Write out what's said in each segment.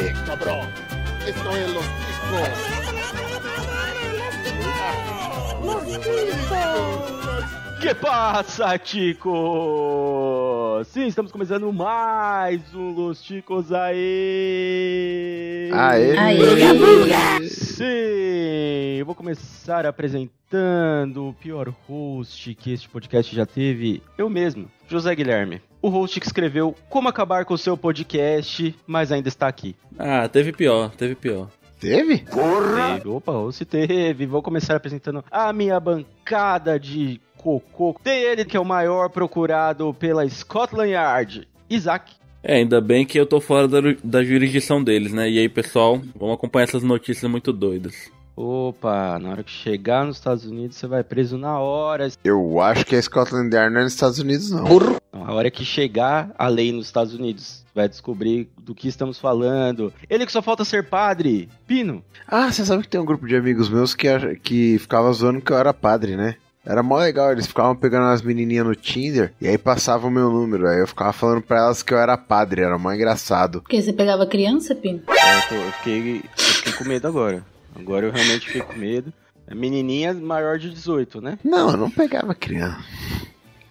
Eh, cabrón. Esto es los Que passa, Tico? Sim, estamos começando mais um Los Ticos aí. Aê! Sim, eu vou começar apresentando o pior host que este podcast já teve, eu mesmo, José Guilherme. O host que escreveu Como Acabar com o Seu Podcast, mas ainda está aqui. Ah, teve pior, teve pior. Teve? Teve, opa, ou se teve. Vou começar apresentando a minha bancada de cocô. Tem ele que é o maior procurado pela Scotland Yard, Isaac. É, ainda bem que eu tô fora da, da jurisdição deles, né? E aí, pessoal, vamos acompanhar essas notícias muito doidas. Opa, na hora que chegar nos Estados Unidos, você vai preso na hora. Eu acho que a Scotland Yard não é nos Estados Unidos, não. Na hora que chegar a lei nos Estados Unidos, vai descobrir do que estamos falando. Ele que só falta ser padre, Pino. Ah, você sabe que tem um grupo de amigos meus que, que ficava zoando que eu era padre, né? Era mó legal, eles ficavam pegando as menininhas no Tinder e aí passavam o meu número. Aí eu ficava falando pra elas que eu era padre, era mó engraçado. Porque você pegava criança, Pino? É, eu, tô- eu fiquei, eu fiquei com medo agora. Agora eu realmente fiquei com medo. É menininha maior de 18, né? Não, eu não pegava criança.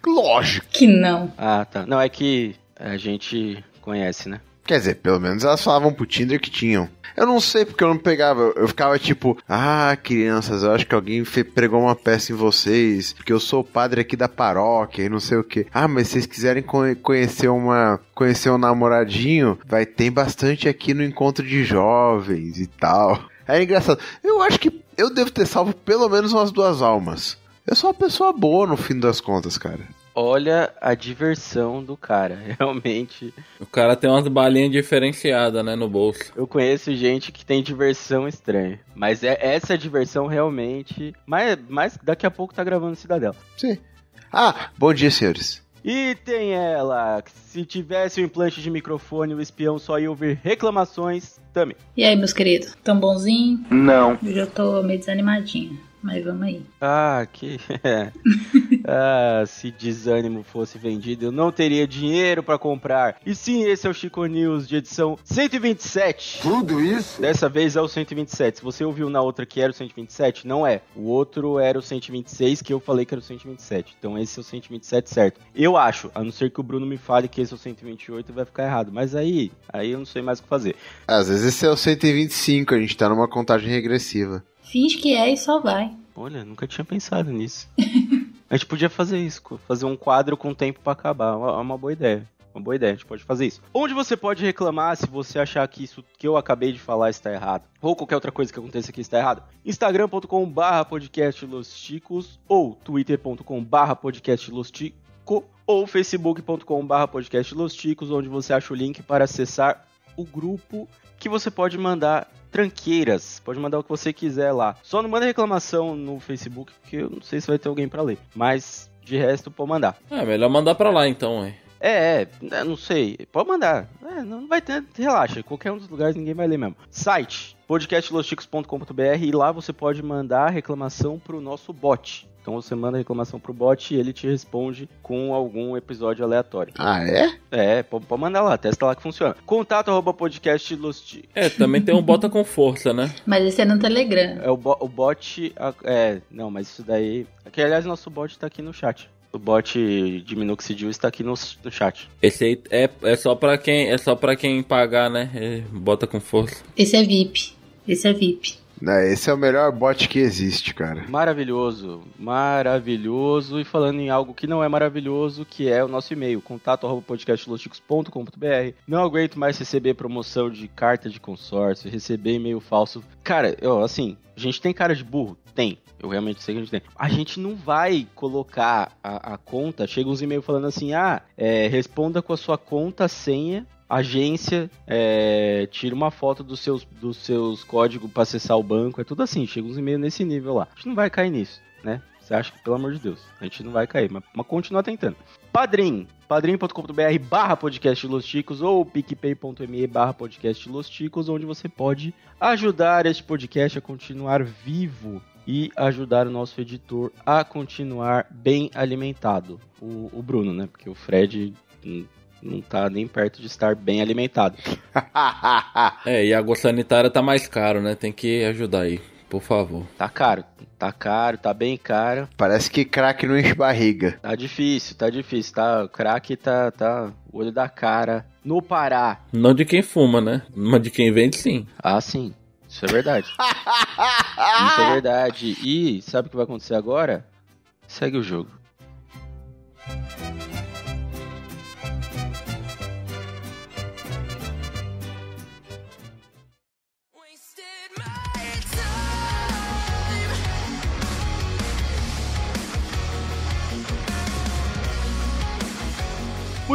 Lógico. Que não. Ah, tá. Não, é que a gente conhece, né? Quer dizer, pelo menos elas falavam pro Tinder que tinham. Eu não sei porque eu não pegava. Eu, ficava tipo, ah, crianças, eu acho que alguém fe- pregou uma peça em vocês, porque eu sou o padre aqui da paróquia e não sei o que. Ah, mas se vocês quiserem co- conhecer uma. conhecer um namoradinho, vai ter bastante aqui no encontro de jovens e tal. É engraçado. Eu acho que eu devo ter salvo pelo menos umas duas almas. Eu sou uma pessoa boa no fim das contas, cara. Olha a diversão do cara. Realmente, O cara tem umas balinhas diferenciadas, né, no bolso. eu conheço gente que tem diversão estranha. Mas é essa diversão realmente. Mas, mas daqui a pouco tá gravando Cidadela. Sim. Ah, bom dia, senhores. E tem ela, se tivesse o implante de microfone, o espião só ia ouvir reclamações também. E aí, meus queridos? Tão bonzinho? Não. Eu já tô meio desanimadinha. Mas vamos aí. Ah, que. ah, se desânimo fosse vendido, eu não teria dinheiro pra comprar. E sim, esse é o Chico News de edição 127. Tudo isso? Dessa vez é o 127. Se você ouviu na outra que era o 127, não é. O outro era o 126, que eu falei que era o 127. Então esse é o 127 certo. Eu acho, a não ser que o Bruno me fale que esse é o 128 vai ficar errado. Mas aí, aí eu não sei mais o que fazer. Às vezes esse é o 125, a gente tá numa contagem regressiva. Finge que é e só vai. Olha, nunca tinha pensado nisso. a gente podia fazer isso, fazer um quadro com tempo pra acabar. É uma, é uma boa ideia. Uma boa ideia, a gente pode fazer isso. Onde você pode reclamar se você achar que isso que eu acabei de falar está errado. Ou qualquer outra coisa que aconteça aqui está errado. instagram.com barra podcast Los Chicos ou twitter.com barra podcast Los Chico ou facebook.com barra podcast Los Chicos, onde você acha o link para acessar o grupo que você pode mandar tranqueiras. Pode mandar o que você quiser lá. Só não manda reclamação no Facebook, porque eu não sei se vai ter alguém pra ler. Mas de resto, pode mandar. É, melhor mandar pra lá então, ué. É, é, é, não sei. Pode mandar. É, não vai ter. Relaxa, qualquer um dos lugares ninguém vai ler mesmo. Site podcastlosticos.com.br e lá você pode mandar reclamação pro nosso bot. Então você manda reclamação pro bot e ele te responde com algum episódio aleatório. Ah, é? É, pode, pode mandar lá, testa lá que funciona. Contato arroba podcastlosticos. É, também tem um bota com força, né? Mas esse é no Telegram. É o, bo- o bot. É, não, mas isso daí. Que aliás, nosso bot tá aqui no chat. O bot de Minoxidil está aqui no, no chat. Esse aí é, é só pra quem é só para quem pagar, né? É, bota com força. Esse é VIP. Esse é VIP. Não, esse é o melhor bot que existe, cara. Maravilhoso, maravilhoso. E falando em algo que não é maravilhoso, que é o nosso e-mail, contato arroba podcastlosticos.com.br. Não aguento mais receber promoção de carta de consórcio, receber e-mail falso. Cara, eu, assim, a gente tem cara de burro? Tem. Eu realmente sei que a gente tem. A gente não vai colocar a, a conta, chega uns e-mails falando assim, ah, é, responda com a sua conta, senha, agência, é, tira uma foto dos seus, dos seus códigos para acessar o banco, é tudo assim, chega uns e-mails nesse nível lá. A gente não vai cair nisso, né? Você acha que, pelo amor de Deus, a gente não vai cair, mas, mas continua tentando. Padrim, padrim.com.br barra podcast Los Ticos ou picpay.me barra podcast Los Ticos, onde você pode ajudar este podcast a continuar vivo e ajudar o nosso editor a continuar bem alimentado. O, o Bruno, né? Porque o Fred hum, não tá nem perto de estar bem alimentado. É, e a água sanitária tá mais caro, né? Tem que ajudar aí, por favor. Tá caro, tá caro, tá bem caro. Parece que crack não enche barriga. Tá difícil, tá difícil, tá? O crack tá, tá o olho da cara. No Pará. Não de quem fuma, né? Mas de quem vende, sim. Ah, sim. Isso é verdade. Isso é verdade. E sabe o que vai acontecer agora? Segue o jogo.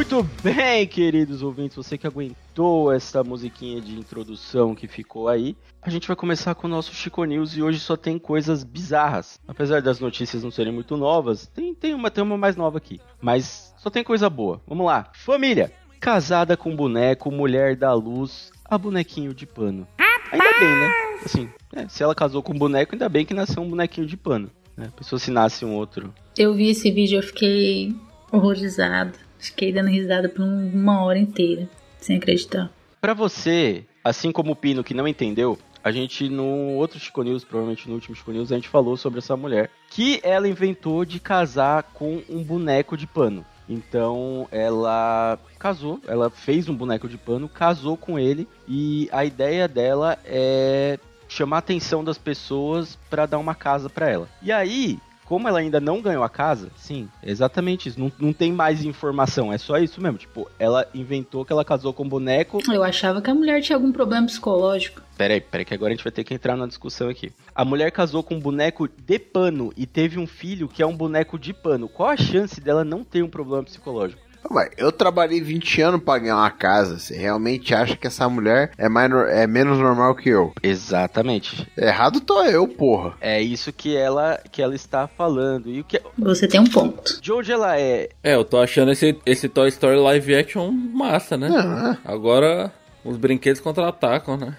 Muito bem, queridos ouvintes, você que aguentou essa musiquinha de introdução que ficou aí, a gente vai começar com o nosso Chico News e hoje só tem coisas bizarras. Apesar das notícias não serem muito novas, tem, tem, uma, tem uma mais nova aqui, mas só tem coisa boa. Vamos lá. Família, casada com boneco, mulher da luz, a bonequinho de pano. Ainda bem, né? Assim, é, se ela casou com um boneco, ainda bem que nasceu um bonequinho de pano. Né? A pessoa se nasce um outro. Eu vi esse vídeo eu fiquei horrorizada. Fiquei dando risada por um- uma hora inteira, sem acreditar. Pra você, assim como o Pino que não entendeu, a gente no outro Chico News, provavelmente no último Chico News, a gente falou sobre essa mulher que ela inventou de casar com um boneco de pano. Então ela casou, ela fez um boneco de pano, casou com ele e a ideia dela é chamar a atenção das pessoas pra dar uma casa pra ela. E aí, como ela ainda não ganhou a casa, sim, exatamente isso. Não, não tem mais informação, é só isso mesmo. Tipo, ela inventou que ela casou com um boneco Eu achava que a mulher tinha algum problema psicológico. Peraí, peraí, que agora a gente vai ter que entrar na discussão aqui. A mulher casou com um boneco de pano e teve um filho que é um boneco de pano. Qual a chance dela não ter um problema psicológico? Ué, eu trabalhei 20 anos pra ganhar uma casa. Você realmente acha que essa mulher é, mais, é menos normal que eu? Exatamente. Errado tô eu, porra. É isso que ela que ela está falando. E o que Você tem um ponto. de onde ela é? É, eu tô achando esse, esse Toy Story live action massa, né? Ah, Agora os brinquedos contra-atacam, né?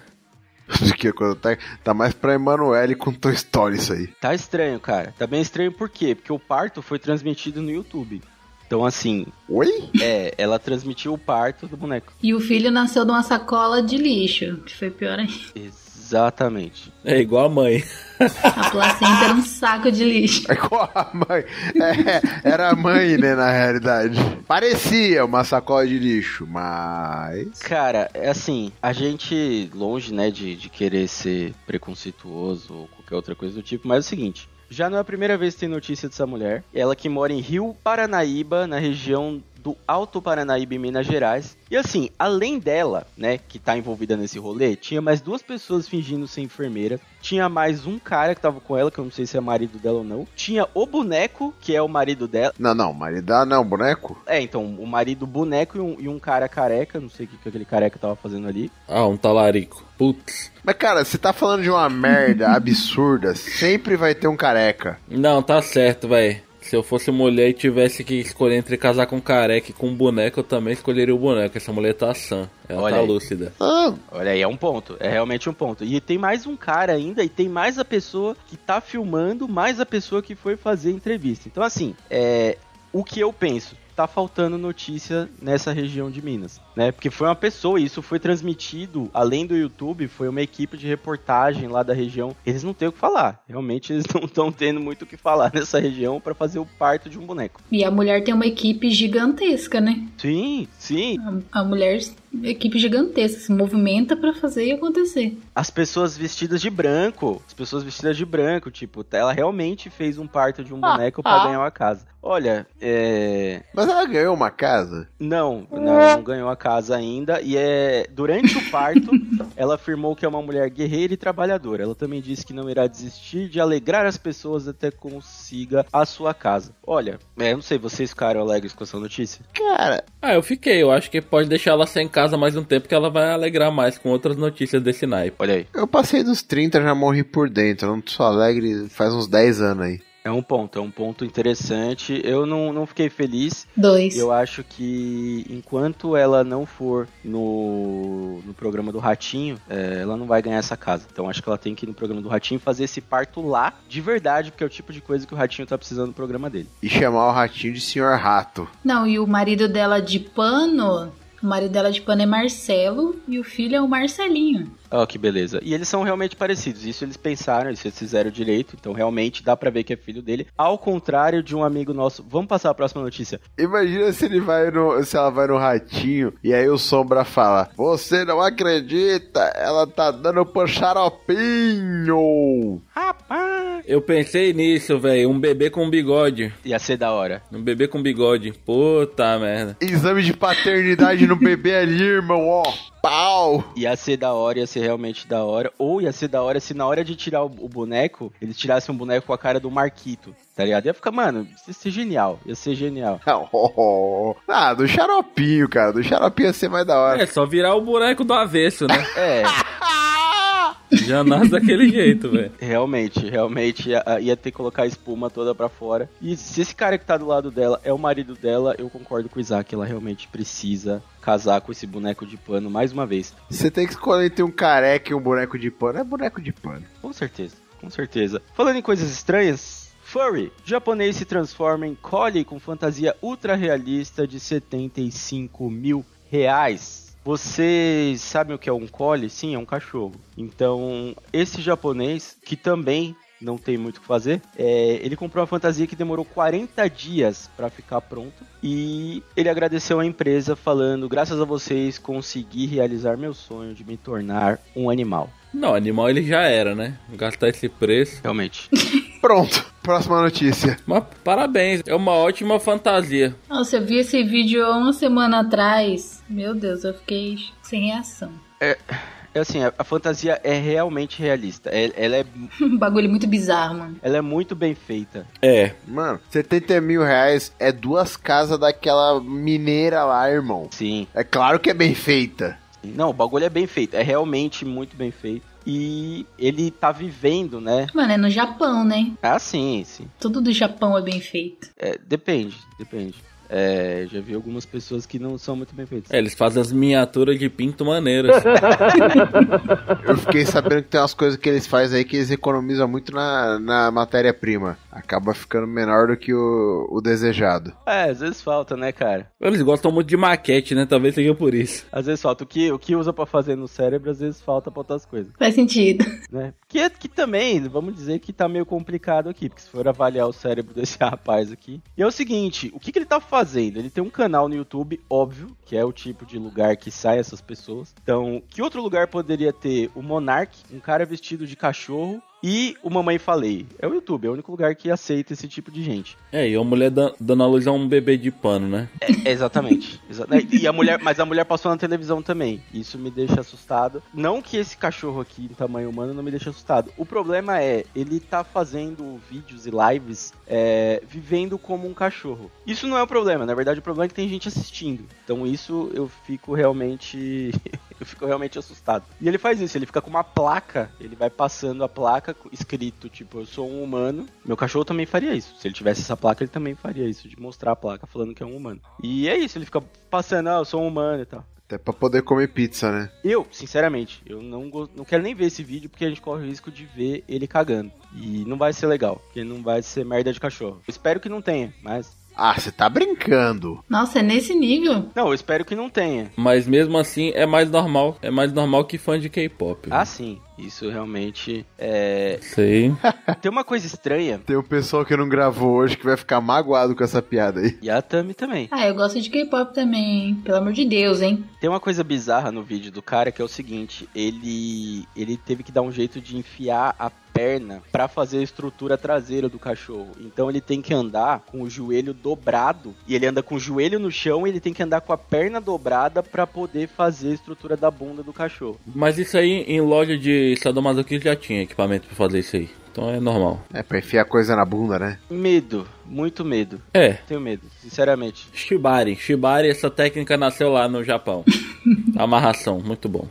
Isso que quando tá, tá mais pra Emanuele com Toy Story isso aí. Tá estranho, cara. Tá bem estranho por quê? Porque o parto foi transmitido no YouTube. Então, assim, Oi? é, ela transmitiu o parto do boneco. E o filho nasceu de uma sacola de lixo, que foi pior ainda. Exatamente. É igual a mãe. A placenta era um saco de lixo. É igual a mãe. É, era a mãe, né, na realidade. Parecia uma sacola de lixo, mas. Cara, é assim, a gente, longe, né, de, de querer ser preconceituoso ou qualquer outra coisa do tipo, mas é o seguinte, já não é a primeira vez que tem notícia dessa mulher. Ela que mora em Rio Paranaíba, na região do Alto Paranaíba, em Minas Gerais. E assim, além dela, né, que tá envolvida nesse rolê, tinha mais duas pessoas fingindo ser enfermeira. Tinha mais um cara que tava com ela, que eu não sei se é marido dela ou não. Tinha o boneco, que é o marido dela. Não, não, maridá não, boneco? É, então, o marido boneco e um, e um cara careca, não sei o que, que aquele careca tava fazendo ali. Ah, um talarico. Putz. Mas, cara, você tá falando de uma merda absurda, sempre vai ter um careca. Não, tá certo, véi. Se eu fosse mulher e tivesse que escolher entre casar com careca e com um boneco, eu também escolheria o boneco. Essa mulher tá sã. Ela Olha tá aí. lúcida. Ah, Olha aí, é um ponto. É realmente um ponto. E tem mais um cara ainda, e tem mais a pessoa que tá filmando, mais a pessoa que foi fazer a entrevista. Então, assim, é. O que eu penso? Tá faltando notícia nessa região de Minas, né? Porque foi uma pessoa, e isso foi transmitido, além do YouTube, foi uma equipe de reportagem lá da região. Eles não têm o que falar. Realmente eles não estão tendo muito o que falar nessa região pra fazer o parto de um boneco. E a mulher tem uma equipe gigantesca, né? Sim, sim. A, a mulher, equipe gigantesca, se movimenta pra fazer acontecer. as pessoas vestidas de branco, as pessoas vestidas de branco, tipo, ela realmente fez um parto de um boneco pra ganhar uma casa. Olha, é. mas ela ganhou uma casa? Não, não, não ganhou a casa ainda. E é. Durante o parto, ela afirmou que é uma mulher guerreira e trabalhadora. Ela também disse que não irá desistir de alegrar as pessoas até consiga a sua casa. Olha, é, eu não sei, vocês ficaram alegres com essa notícia? Cara, Ah, eu fiquei. Eu acho que pode deixar ela sem casa mais um tempo que ela vai alegrar mais com outras notícias desse naipe. Olha aí. eu passei dos 30 já morri por dentro. Eu não sou alegre faz uns 10 anos aí. É um ponto, é um ponto interessante. Eu não, não fiquei feliz. Dois. Eu acho que enquanto ela não for no, no programa do Ratinho, é, ela não vai ganhar essa casa. Então acho que ela tem que ir no programa do Ratinho e fazer esse parto lá, de verdade, porque é o tipo de coisa que o Ratinho tá precisando no programa dele. E chamar o ratinho de senhor rato. Não, e o marido dela de pano. O marido dela de pano é Marcelo e o filho é o Marcelinho. Ó, que beleza. E eles são realmente parecidos. Isso eles pensaram, isso eles fizeram direito. Então realmente dá pra ver que é filho dele. Ao contrário de um amigo nosso. Vamos passar a próxima notícia. Imagina se ele vai no. Se ela vai no ratinho e aí o sombra fala: Você não acredita? Ela tá dando pro xaropinho! Rapaz! Eu pensei nisso, velho. Um bebê com bigode. Ia ser da hora. Um bebê com bigode. Puta merda. Exame de paternidade no bebê ali, irmão, ó. Pau! Ia ser da hora, ia ser realmente da hora. Ou ia ser da hora se na hora de tirar o, o boneco, eles tirassem um boneco com a cara do Marquito. Tá ligado? Ia ficar, mano, ia ser genial. Ia ser genial. Ah, do xaropinho, cara. Do xaropinho ia ser mais da hora. É só virar o boneco do avesso, né? É, Já nasce daquele jeito, velho. realmente, realmente ia, ia ter que colocar a espuma toda pra fora. E se esse cara que tá do lado dela é o marido dela, eu concordo com o Isaac. Ela realmente precisa casar com esse boneco de pano mais uma vez. Você tem que escolher entre um careca e um boneco de pano. É boneco de pano. Com certeza, com certeza. Falando em coisas estranhas, Furry. Japonês se transforma em collie com fantasia ultra realista de 75 mil reais. Vocês sabem o que é um collie? Sim, é um cachorro. Então, esse japonês, que também não tem muito o que fazer, é, ele comprou uma fantasia que demorou 40 dias para ficar pronta. E ele agradeceu à empresa falando, graças a vocês consegui realizar meu sonho de me tornar um animal. Não, animal ele já era, né? Gastar esse preço. Realmente. Pronto. Próxima notícia. Mas parabéns, é uma ótima fantasia. Nossa, eu vi esse vídeo há uma semana atrás. Meu Deus, eu fiquei sem reação. É assim, a, a fantasia é realmente realista. É- ela, é, Um bagulho muito bizarro, mano. ela é muito bem feita. É, Mano, 70 mil reais é duas casas daquela mineira lá, irmão. Sim. É claro que é bem feita. Não, o bagulho é bem feito. É realmente muito bem feito. E ele tá vivendo, né? Mano, é no Japão, né? Ah, sim, sim. Tudo do Japão é bem feito. É, depende, depende. É, já vi algumas pessoas que não são muito bem feitas. é, eles fazem as miniaturas de pinto maneiras. Eu fiquei sabendo que tem umas coisas que eles fazem aí que eles economizam muito na, na matéria-prima. Acaba ficando menor do que o, o desejado. É, às vezes falta, né, cara? Eles gostam muito de maquete, né? Talvez seja por isso. Às vezes falta. O que, o que usa pra fazer no cérebro, às vezes falta pra outras coisas, Faz sentido. né? Que, que também, vamos dizer que tá meio complicado aqui, porque se for avaliar o cérebro desse rapaz aqui. E é o seguinte, o que, que ele tá fazendo? Ele tem um canal no YouTube, óbvio, que é o tipo de lugar que sai essas pessoas. Então, que outro lugar poderia ter o Monark, um cara vestido de cachorro, e o Mamãe Falei? É o YouTube, é o único lugar que aceita esse tipo de gente. É, e a mulher dan- dando a luz a um bebê de pano, né? É, exatamente. Exa- E a mulher, mas a mulher passou na televisão também. Isso me deixa assustado. Não que esse cachorro aqui em tamanho humano não me deixe assustado. O problema é, ele tá fazendo vídeos e lives é, vivendo como um cachorro. Isso não é o problema, na verdade o problema é que tem gente assistindo. Então isso eu fico realmente. eu fico realmente assustado. E ele faz isso, ele fica com uma placa, ele vai passando a placa escrito, tipo, eu sou um humano. Meu cachorro também faria isso. Se ele tivesse essa placa, ele também faria isso, de mostrar a placa falando que é um humano. E é isso, ele fica passando, ah, eu sou um humano e tal. Até pra poder comer pizza, né? Eu, sinceramente, eu não, não quero nem ver esse vídeo porque a gente corre o risco de ver ele cagando. E não vai ser legal, porque não vai ser merda de cachorro. Eu espero que não tenha, mas. Ah, você tá brincando. Nossa, é nesse nível. Não, eu espero que não tenha. Mas mesmo assim é mais normal. É mais normal que fã de K-pop. Ah, sim. Isso realmente é. Sei. Tem uma coisa estranha. Tem um pessoal que não gravou hoje que vai ficar magoado com essa piada aí. E a Tami também. Ah, eu gosto de K-pop também, hein? Pelo amor de Deus, hein? Tem uma coisa bizarra no vídeo do cara que é o seguinte: ele ele teve que dar um jeito de enfiar a perna pra fazer a estrutura traseira do cachorro. Então ele tem que andar com o joelho dobrado e ele anda com o joelho no chão e ele tem que andar com a perna dobrada pra poder fazer a estrutura da bunda do cachorro. Mas isso aí em loja de sadomasoquismo já tinha equipamento pra fazer isso aí. Então é normal. É pra enfiar coisa na bunda, né? Medo, muito medo. É. Tenho medo, sinceramente. Shibari. Shibari, essa técnica nasceu lá no Japão. Amarração, muito bom.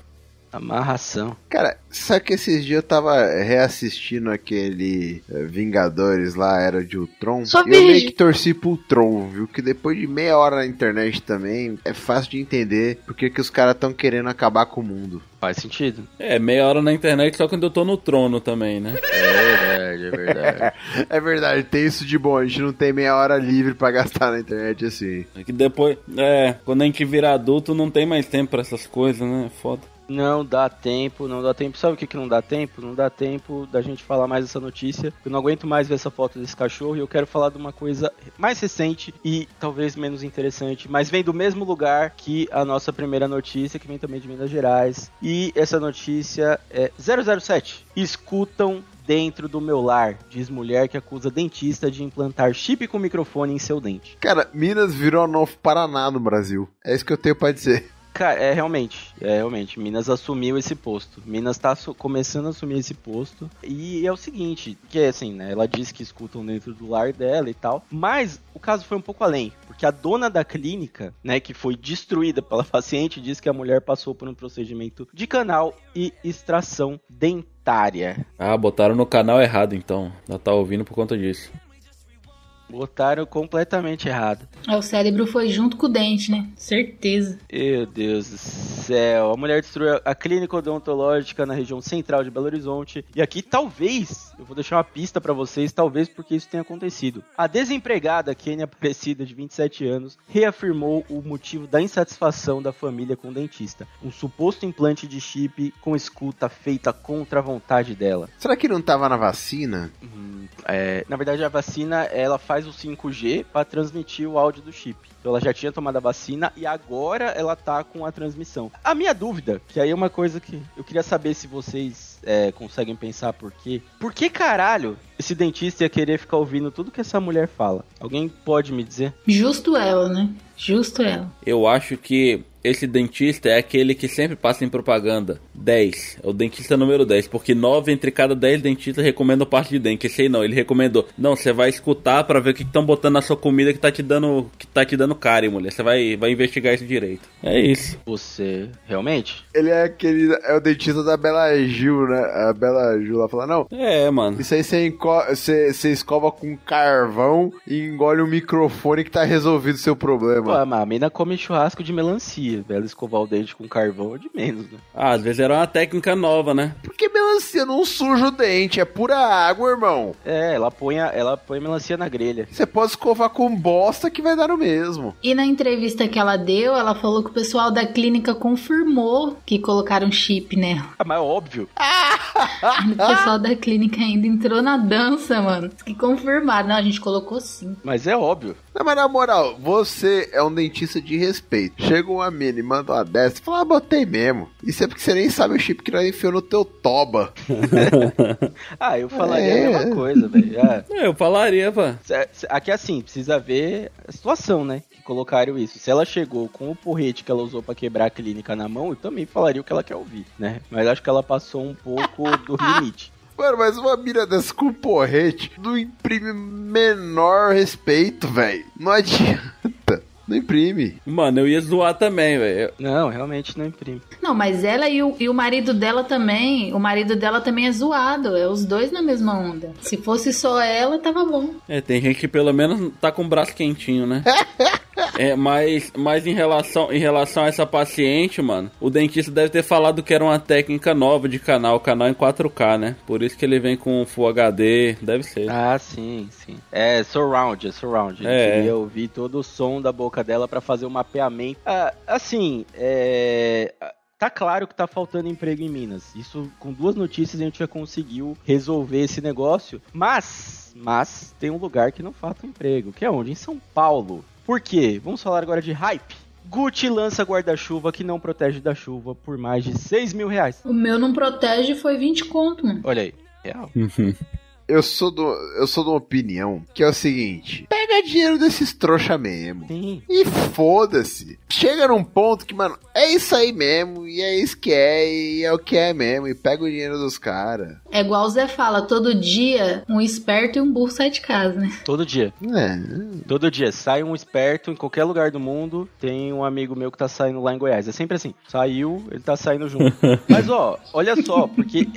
Amarração. Cara, sabe que esses dias eu tava reassistindo aquele eh, Vingadores lá, Era de Ultron. Só e eu meio que torci pro Ultron, viu? Que depois de meia hora na internet também, é fácil de entender porque que os caras tão querendo acabar com o mundo. Faz sentido. É, meia hora na internet só quando eu tô no trono também, né? É verdade, é verdade. É verdade, tem isso de bom, a gente não tem meia hora livre pra gastar na internet assim. É que depois, é, quando a gente vira adulto não tem mais tempo pra essas coisas, né? Foda. Não dá tempo, não dá tempo. Sabe o que, que não dá tempo? Não dá tempo da gente falar mais dessa notícia. Eu não aguento mais ver essa foto desse cachorro e eu quero falar de uma coisa mais recente e talvez menos interessante, mas vem do mesmo lugar que a nossa primeira notícia, que vem também de Minas Gerais. E essa notícia é 007. Escutam dentro do meu lar, diz mulher que acusa dentista de implantar chip com microfone em seu dente. Cara, Minas virou novo Paraná no Brasil. É isso que eu tenho pra dizer. Cara, é realmente, é realmente. Minas assumiu esse posto. Minas tá começando a assumir esse posto. E é o seguinte, que é assim, né? Ela diz que escutam dentro do lar dela e tal. Mas o caso foi um pouco além. Porque a dona da clínica, né, que foi destruída pela paciente, diz que a mulher passou por um procedimento de canal e extração dentária. Ah, botaram no canal errado então. Ela tá ouvindo por conta disso. Botaram completamente errado. É, o cérebro foi junto com o dente, né? Certeza. Meu Deus do céu. A mulher destruiu a clínica odontológica na região central de Belo Horizonte. E aqui, talvez, eu vou deixar uma pista pra vocês, talvez porque isso tenha acontecido. A desempregada Kênia Aparecida, de 27 anos, reafirmou o motivo da insatisfação da família com o dentista. Um suposto implante de chip com escuta feita contra a vontade dela. Será que não tava na vacina? Hum, é, na verdade, a vacina ela faz o 5G para transmitir o áudio do chip. Então ela já tinha tomado a vacina e agora ela tá com a transmissão. A minha dúvida, que aí é uma coisa que eu queria saber se vocês é, conseguem pensar por quê. Por que caralho esse dentista ia querer ficar ouvindo tudo que essa mulher fala? Alguém pode me dizer? Justo ela, né? Justo ela. Eu acho que esse dentista é aquele que sempre passa em propaganda. 10. É o dentista número 10. Porque 9 entre cada 10 dentistas recomendam parte de dente. Esse aí não, ele recomendou. Não, você vai escutar pra ver o que estão botando na sua comida que tá te dando. que tá te dando cárie, mulher. Você vai, vai investigar isso direito. É isso. Você realmente? Ele é aquele. É o dentista da Bela Gil, né? A Bela Gil lá fala: Não, É, mano. isso aí você, enco- você, você escova com carvão e engole o microfone que tá resolvido o seu Pô, problema. a mina come churrasco de melancia. Ela escovar o dente com carvão é de menos, né? Ah, às vezes era uma técnica nova, né? Porque melancia não suja o dente, é pura água, irmão. É, ela põe, a, ela põe melancia na grelha. Você pode escovar com bosta que vai dar no mesmo. E na entrevista que ela deu, ela falou que o pessoal da clínica confirmou que colocaram chip nela. Ah, mas é óbvio. O pessoal da clínica ainda entrou na dança, mano. Diz Que confirmaram. Não, a gente colocou sim. Mas é óbvio. Não, mas na moral, você é um dentista de respeito. Chega uma mina e manda uma dessa, fala, ah, botei mesmo. Isso é porque você nem sabe o chip que nós enfiou no teu toba. Ah, eu falaria É. a mesma coisa, velho. Ah, É, eu falaria, cê- aqui assim, precisa ver a situação, né? Que colocaram isso. Se ela chegou com o porrete que ela usou pra quebrar a clínica na mão, eu também falaria o que ela quer ouvir, né? Mas acho que ela passou um pouco do limite. Mano, mas uma mina dessa com porrete não imprime menor respeito, velho. Não adianta. Não imprime. Mano, eu ia zoar também, velho. Não, realmente não imprime. Não, mas ela e o, e o marido dela também. O marido dela também é zoado. É os dois na mesma onda. Se fosse só ela, tava bom. É, tem gente que pelo menos tá com o braço quentinho, né? É, mas, mas em relação, em relação a essa paciente, mano, o dentista deve ter falado que era uma técnica nova de canal, canal em 4K, né? Por isso que ele vem com Full HD, deve ser. Ah, sim, sim. É surround, é surround. Ele É. queria ouvir todo o som da boca dela pra fazer o mapeamento. Ah, assim, é. Tá claro que tá faltando emprego em Minas. Isso, com duas notícias, a gente já conseguiu resolver esse negócio. Mas, mas, tem um lugar que não falta emprego, que é onde? Em São Paulo. Por quê? Vamos falar agora de hype. Gucci lança guarda-chuva que não protege da chuva por mais de 6 mil reais. O meu não protege foi 20 conto, mano. Olha aí, real. eu sou, do, eu sou de uma opinião que é o seguinte: pega dinheiro desses trouxa mesmo. Sim. E foda-se. Chega num ponto que, mano, é isso aí mesmo, e é isso que é, e é o que é mesmo, e pega o dinheiro dos caras. É igual o Zé fala, todo dia um esperto e um burro sai de casa, né? Todo dia. É. Todo dia. Sai um esperto em qualquer lugar do mundo. Tem um amigo meu que tá saindo lá em Goiás. É sempre assim. Saiu, ele tá saindo junto. Mas, ó, olha só, porque.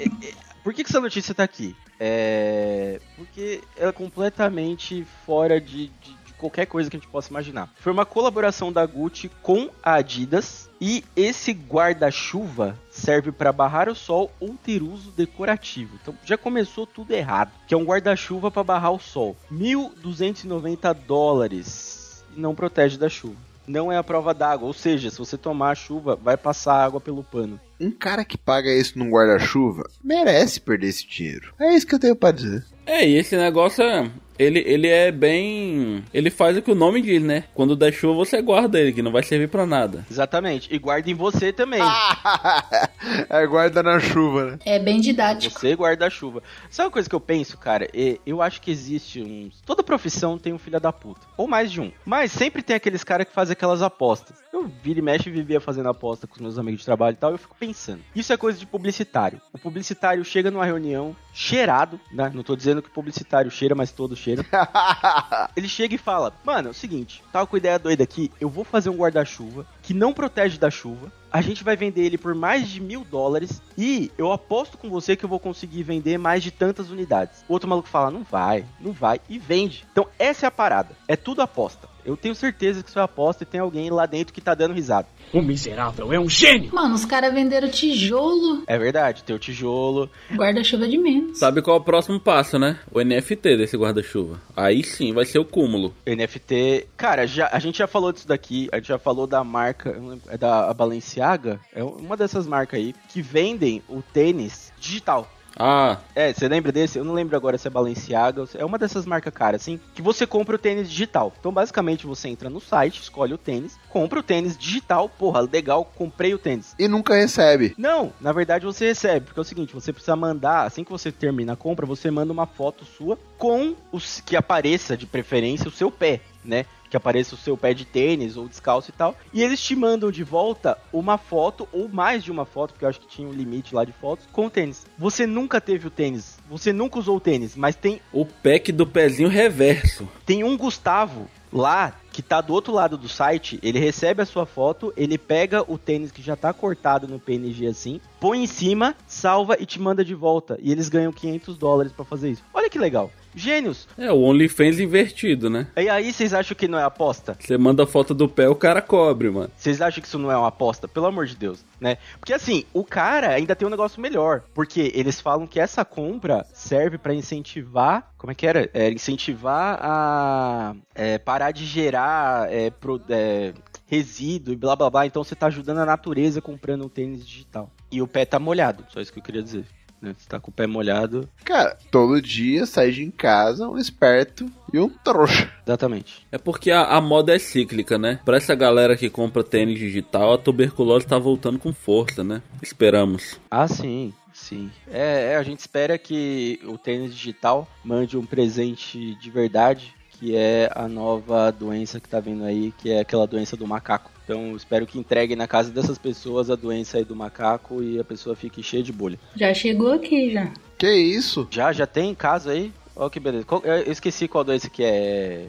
Por que, que essa notícia tá aqui? É. Porque ela é completamente fora de, de- de qualquer coisa que a gente possa imaginar. Foi uma colaboração da Gucci com a Adidas. E esse guarda-chuva serve para barrar o sol ou ter uso decorativo. Então já começou tudo errado. Que é um guarda-chuva para barrar o sol. 1.290 dólares. E não protege da chuva. Não é a prova d'água. Ou seja, se você tomar a chuva, vai passar água pelo pano. Um cara que paga isso num guarda-chuva merece perder esse dinheiro. É isso que eu tenho pra dizer. É, e esse negócio, é- ele, ele é bem... Ele faz o que o nome diz, né? Quando der chuva, você guarda ele, que não vai servir pra nada. Exatamente. E guarda em você também. é guarda na chuva, né? É bem didático. Você guarda a chuva. Sabe uma coisa que eu penso, cara? Eu acho que existe um. Toda profissão tem um filho da puta. Ou mais de um. Mas sempre tem aqueles caras que fazem aquelas apostas. Eu vira e mexe e vivia fazendo aposta com os meus amigos de trabalho e tal. E eu fico pensando. Isso é coisa de publicitário. O publicitário chega numa reunião cheirado, né? Não tô dizendo que o publicitário cheira, mas todo cheira. Ele chega e fala: Mano, é o seguinte, tava com ideia doida aqui, eu vou fazer um guarda-chuva que não protege da chuva. A gente vai vender ele por mais de mil dólares e eu aposto com você que eu vou conseguir vender mais de tantas unidades. O outro maluco fala: Não vai, não vai, e vende. Então, essa é a parada. É tudo aposta. Eu tenho certeza que isso é aposta e tem alguém lá dentro que tá dando risada. O miserável é um gênio! Mano, os caras venderam tijolo, É verdade, tem o tijolo. guarda-chuva de menos. Sabe qual é o próximo passo, né? O NFT desse guarda-chuva. Aí sim vai ser o cúmulo. NFT. Cara, já, a gente já falou disso daqui. A gente já falou da marca. É da Balenciaga? É uma dessas marcas aí. Que vendem o tênis digital. Ah, É, você lembra desse? Eu não lembro agora se é Balenciaga. É uma dessas marcas caras, assim. Que você compra o tênis digital. Então, basicamente, você entra no site, escolhe o tênis, compra o tênis digital. Porra, legal, comprei o tênis. E nunca recebe. Não, na verdade você recebe, porque é o seguinte, você precisa mandar, assim que você termina a compra, você manda uma foto sua com os que apareça de preferência o seu pé, né? Que apareça o seu pé de tênis ou descalço e tal. E eles te mandam de volta uma foto ou mais de uma foto, porque eu acho que tinha um limite lá de fotos, com o tênis. Você nunca teve o tênis, você nunca usou o tênis, mas tem o pack do pezinho reverso. tem um Gustavo lá que tá do outro lado do site, ele recebe a sua foto, ele pega o tênis que já tá cortado no PNG assim, põe em cima, salva e te manda de volta. E eles ganham 500 dólares pra fazer isso. Olha que legal. Gênios. É, o OnlyFans invertido, né? E aí vocês acham que não é aposta? Você manda a foto do pé, o cara cobre, mano. Vocês acham que isso não é uma aposta? Pelo amor de Deus, né? Porque assim, o cara ainda tem um negócio melhor. Porque eles falam que essa compra serve pra incentivar. Como é que era? É, incentivar a é, parar de gerar é, pro- é, resíduo e blá blá blá. Então você tá ajudando a natureza comprando um tênis digital. E o pé tá molhado, só isso que eu queria dizer. Né? Você tá com o pé molhado. Cara, todo dia sai de casa um esperto e um trouxa. Exatamente. É porque a, a moda é cíclica, né? Pra essa galera que compra tênis digital, a tuberculose tá voltando com força, né? Esperamos. Ah, sim, sim. É, é, a gente espera que o tênis digital mande um presente de verdade, que é a nova doença que tá vindo aí, que é aquela doença do macaco. Então, espero que entreguem na casa dessas pessoas a doença aí do macaco e a pessoa fique cheia de bolha. Já chegou aqui, já. Que isso? Já, já tem em casa aí? Ó, que beleza. Qual- eu esqueci qual doença que é.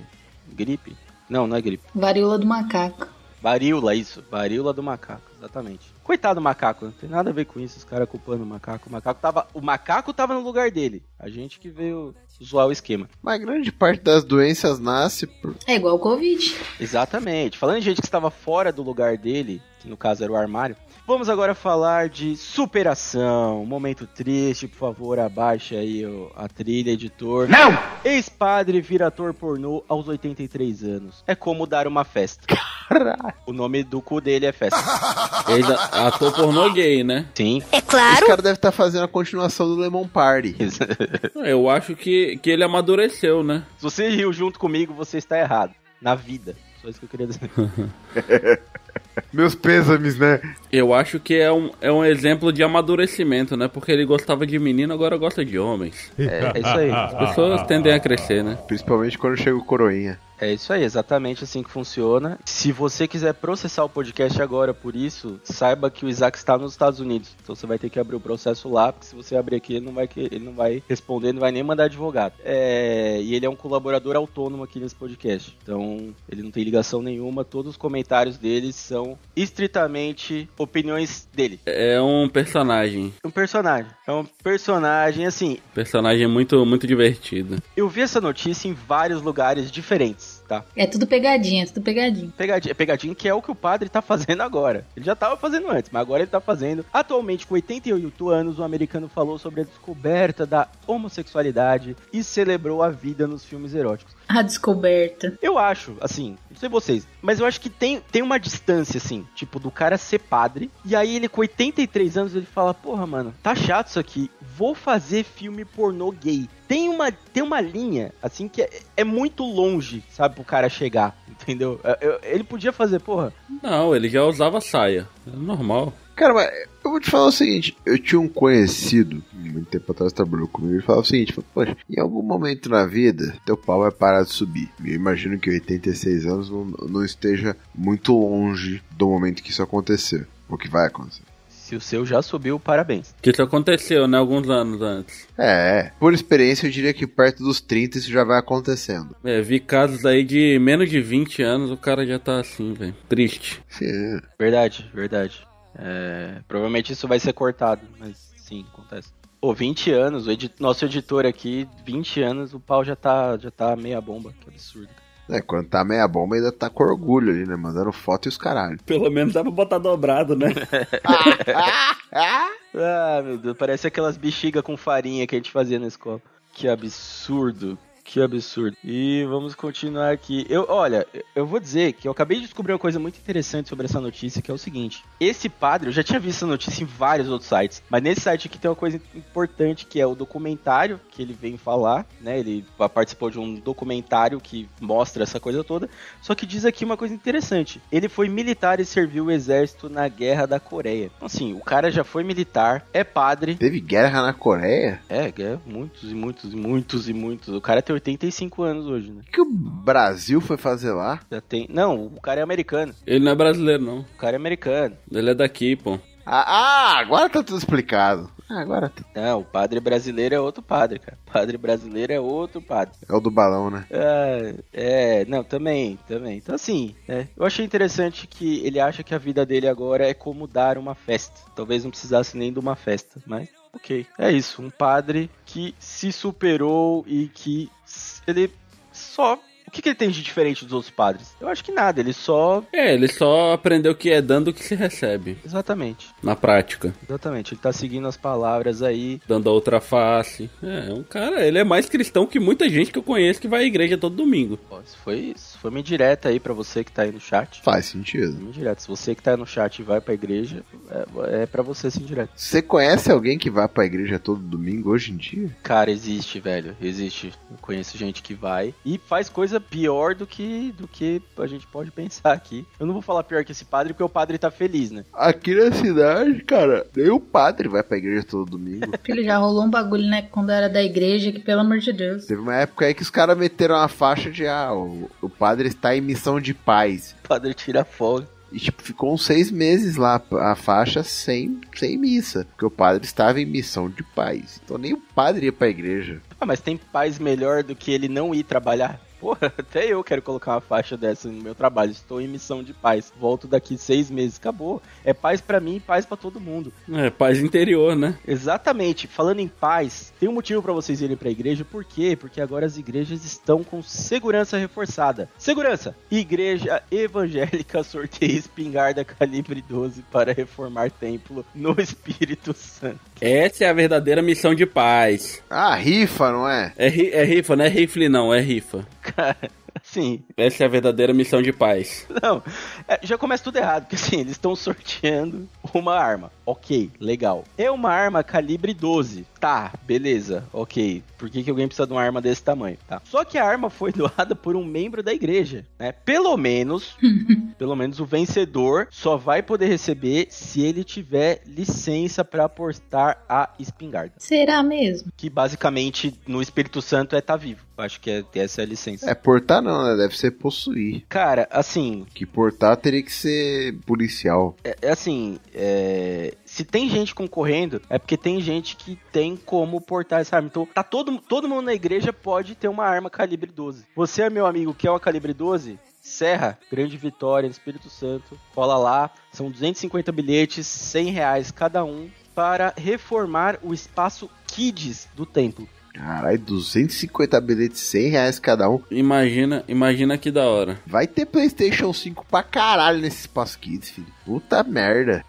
Gripe? Não, não é gripe. Varíola do macaco. Varíola, isso. Varíola do macaco, exatamente. Coitado do macaco, não tem nada a ver com isso, os caras culpando o macaco. O macaco tava. O macaco tava no lugar dele. A gente que veio zoar o esquema. Mas grande parte das doenças nasce por... É igual o Covid. Exatamente. Falando em gente que estava fora do lugar dele, que no caso era o armário, vamos agora falar de superação. Momento triste, por favor, abaixa aí o- a trilha, editor. Não! Ex-padre vira ator pornô aos 83 anos. É como dar uma festa. O nome do cu dele é festa. Ele é ator pornô gay, né? Sim. Esse cara deve estar fazendo a continuação do Lemon Party. Eu acho que, que ele amadureceu, né? Se você riu junto comigo, você está errado. Na vida. Só isso que eu queria dizer. Meus pêsames, né? Eu acho que é um, é um exemplo de amadurecimento, né? Porque ele gostava de menino, agora gosta de homens. É, é isso aí. As pessoas tendem a crescer, né? Principalmente quando chega o coroinha. É isso aí, exatamente assim que funciona. Se você quiser processar o podcast agora por isso, saiba que o Isaac está nos Estados Unidos. Então você vai ter que abrir o processo lá, porque se você abrir aqui, ele não vai, ele não vai responder, não vai nem mandar advogado. É, e ele é um colaborador autônomo aqui nesse podcast. Então ele não tem ligação nenhuma, todos os comentários dele são estritamente opiniões dele. É um personagem. Um personagem. É um personagem, assim, Personagem muito, muito divertido. eu vi essa notícia em vários lugares diferentes, tá? É tudo pegadinha, é tudo pegadinha. Pegadinha, pegadinha que é o que o padre tá fazendo agora. Ele já tava fazendo antes, mas agora ele tá fazendo. Atualmente, com 88 anos, o americano falou sobre a descoberta da homossexualidade e celebrou a vida nos filmes eróticos. A descoberta. Eu acho, assim, não sei vocês, mas eu acho que tem, tem uma distância, assim, tipo, do cara ser padre, e aí ele com 83 anos, ele fala, porra, mano, tá chato isso aqui, vou fazer filme pornô gay. Tem uma, tem uma linha, assim, que é, é muito longe, sabe, pro cara chegar, entendeu? Eu- ele podia fazer, porra, Não, ele já usava saia. É normal. Cara, mas eu vou te falar o seguinte: eu tinha um conhecido, muito tempo atrás trabalhou comigo, ele falava o seguinte: Poxa, em algum momento na vida, teu pau vai parar de subir. E eu imagino que 86 anos não, não esteja muito longe do momento que isso acontecer. O que vai acontecer. Se o seu já subiu, parabéns. Que isso aconteceu, né? Alguns anos antes. É, por experiência eu diria que perto dos 30 isso já vai acontecendo. É, vi casos aí de menos de 20 anos, o cara já tá assim, velho. Triste. Sim. Verdade, verdade. É, provavelmente isso vai ser cortado, mas sim, acontece. Pô, 20 anos, o edi- nosso editor aqui, 20 anos, o pau já tá, já tá meia bomba, que absurdo. É, quando tá meia bomba ainda tá com orgulho ali, né? Mandando foto e os caralho. Pelo menos dá pra botar dobrado, né? Ah, meu Deus, parece aquelas bexigas com farinha que a gente fazia na escola. Que absurdo. Que absurdo. E vamos continuar aqui. Eu, olha, eu vou dizer que eu acabei de descobrir uma coisa muito interessante sobre essa notícia, que é o seguinte. Esse padre, eu já tinha visto essa notícia em vários outros sites, mas nesse site aqui tem uma coisa importante, que é o documentário que ele vem falar, né? Ele participou de um documentário que mostra essa coisa toda, só que diz aqui uma coisa interessante. Ele foi militar e serviu o exército na Guerra da Coreia. Então, assim, o cara já foi militar, é padre, Teve guerra na Coreia? é, é, muitos e muitos e muitos e muitos. O cara tem 85 anos hoje, né? O que o Brasil foi fazer lá? Já tem. Não, o cara é americano. Ele não é brasileiro, não. O cara é americano. Ele é daqui, pô. Ah, ah, agora tá tudo explicado. Ah, agora tá- Não, o padre brasileiro é outro padre, cara. O padre brasileiro é outro padre. é o do balão, né? É, é, não, também, também. Então, assim, é, eu achei interessante que ele acha que a vida dele agora é como dar uma festa. Talvez não precisasse nem de uma festa, mas ok. É isso, um padre que se superou e que ele só. O que, que ele tem de diferente dos outros padres? Eu acho que nada, ele só. É, ele só aprendeu que é dando que se recebe. Exatamente, Na prática. exatamente. Ele tá seguindo as palavras aí. Dando a outra face. É, um cara, ele é mais cristão que muita gente que eu conheço que vai à igreja todo domingo. Ó, isso foi, isso foi uma indireta aí pra você que tá aí no chat. Faz sentido. Uma indireta. Se você que tá aí no chat e vai pra igreja, é, é pra você essa indireta. Você conhece alguém que vai pra igreja todo domingo hoje em dia? Cara, existe, velho. Existe. Eu conheço gente que vai e faz coisa pior do que do que a gente pode pensar aqui. Eu não vou falar pior que esse padre, porque o padre tá feliz, né? Aqui na cidade, cara, nem o padre vai pra igreja todo domingo. Filho, já rolou um bagulho, né? Quando era da igreja, que pelo amor de Deus. Teve uma época aí que os caras meteram a faixa de ah, o, o padre está em missão de paz. O padre tira folga. E tipo, ficou uns seis meses lá a faixa sem, sem missa. Porque o padre estava em missão de paz. Então nem o padre ia pra igreja. Ah, mas tem paz melhor do que ele não ir trabalhar? Porra, até eu quero colocar uma faixa dessa no meu trabalho. Estou em missão de paz. Volto daqui seis meses. Acabou. É paz pra mim e paz pra todo mundo. É, paz interior, né? Exatamente. Falando em paz, tem um motivo pra vocês irem pra igreja. Por quê? Porque agora as igrejas estão com segurança reforçada. Segurança! Igreja evangélica sorteia espingarda calibre 12 para reformar templo no Espírito Santo. Essa é a verdadeira missão de paz. Ah, rifa, não é? É, ri- é rifa, não é rifle não, é rifa. Cara, assim, Essa é a verdadeira missão de paz. Não, é, já começa tudo errado, porque assim, eles estão sorteando uma arma. Ok, legal. É uma arma calibre 12. Tá, beleza, ok. Por que, que alguém precisa de uma arma desse tamanho? Tá. Só que a arma foi doada por um membro da igreja, né? Pelo menos, pelo menos o vencedor só vai poder receber se ele tiver licença pra portar a espingarda. Será mesmo? Que basicamente no Espírito Santo é tá vivo. Acho que é, essa é a licença. É portar não, né? Deve ser possuir. Cara, assim, Que portar teria que ser policial. É, é assim, é, se tem gente concorrendo, é porque tem gente que tem como portar essa arma. Então, tá todo, todo mundo na igreja pode ter uma arma calibre 12. Você é meu amigo, quer uma calibre 12? Serra, Grande Vitória, Espírito Santo, cola lá. São 250 bilhetes, 100 reais cada um, para reformar o espaço Kids do templo. Caralho, 250 bilhetes, 100 reais cada um. Imagina, imagina que da hora. Vai ter PlayStation 5 pra caralho nesse espaço Kids, filho. Puta merda.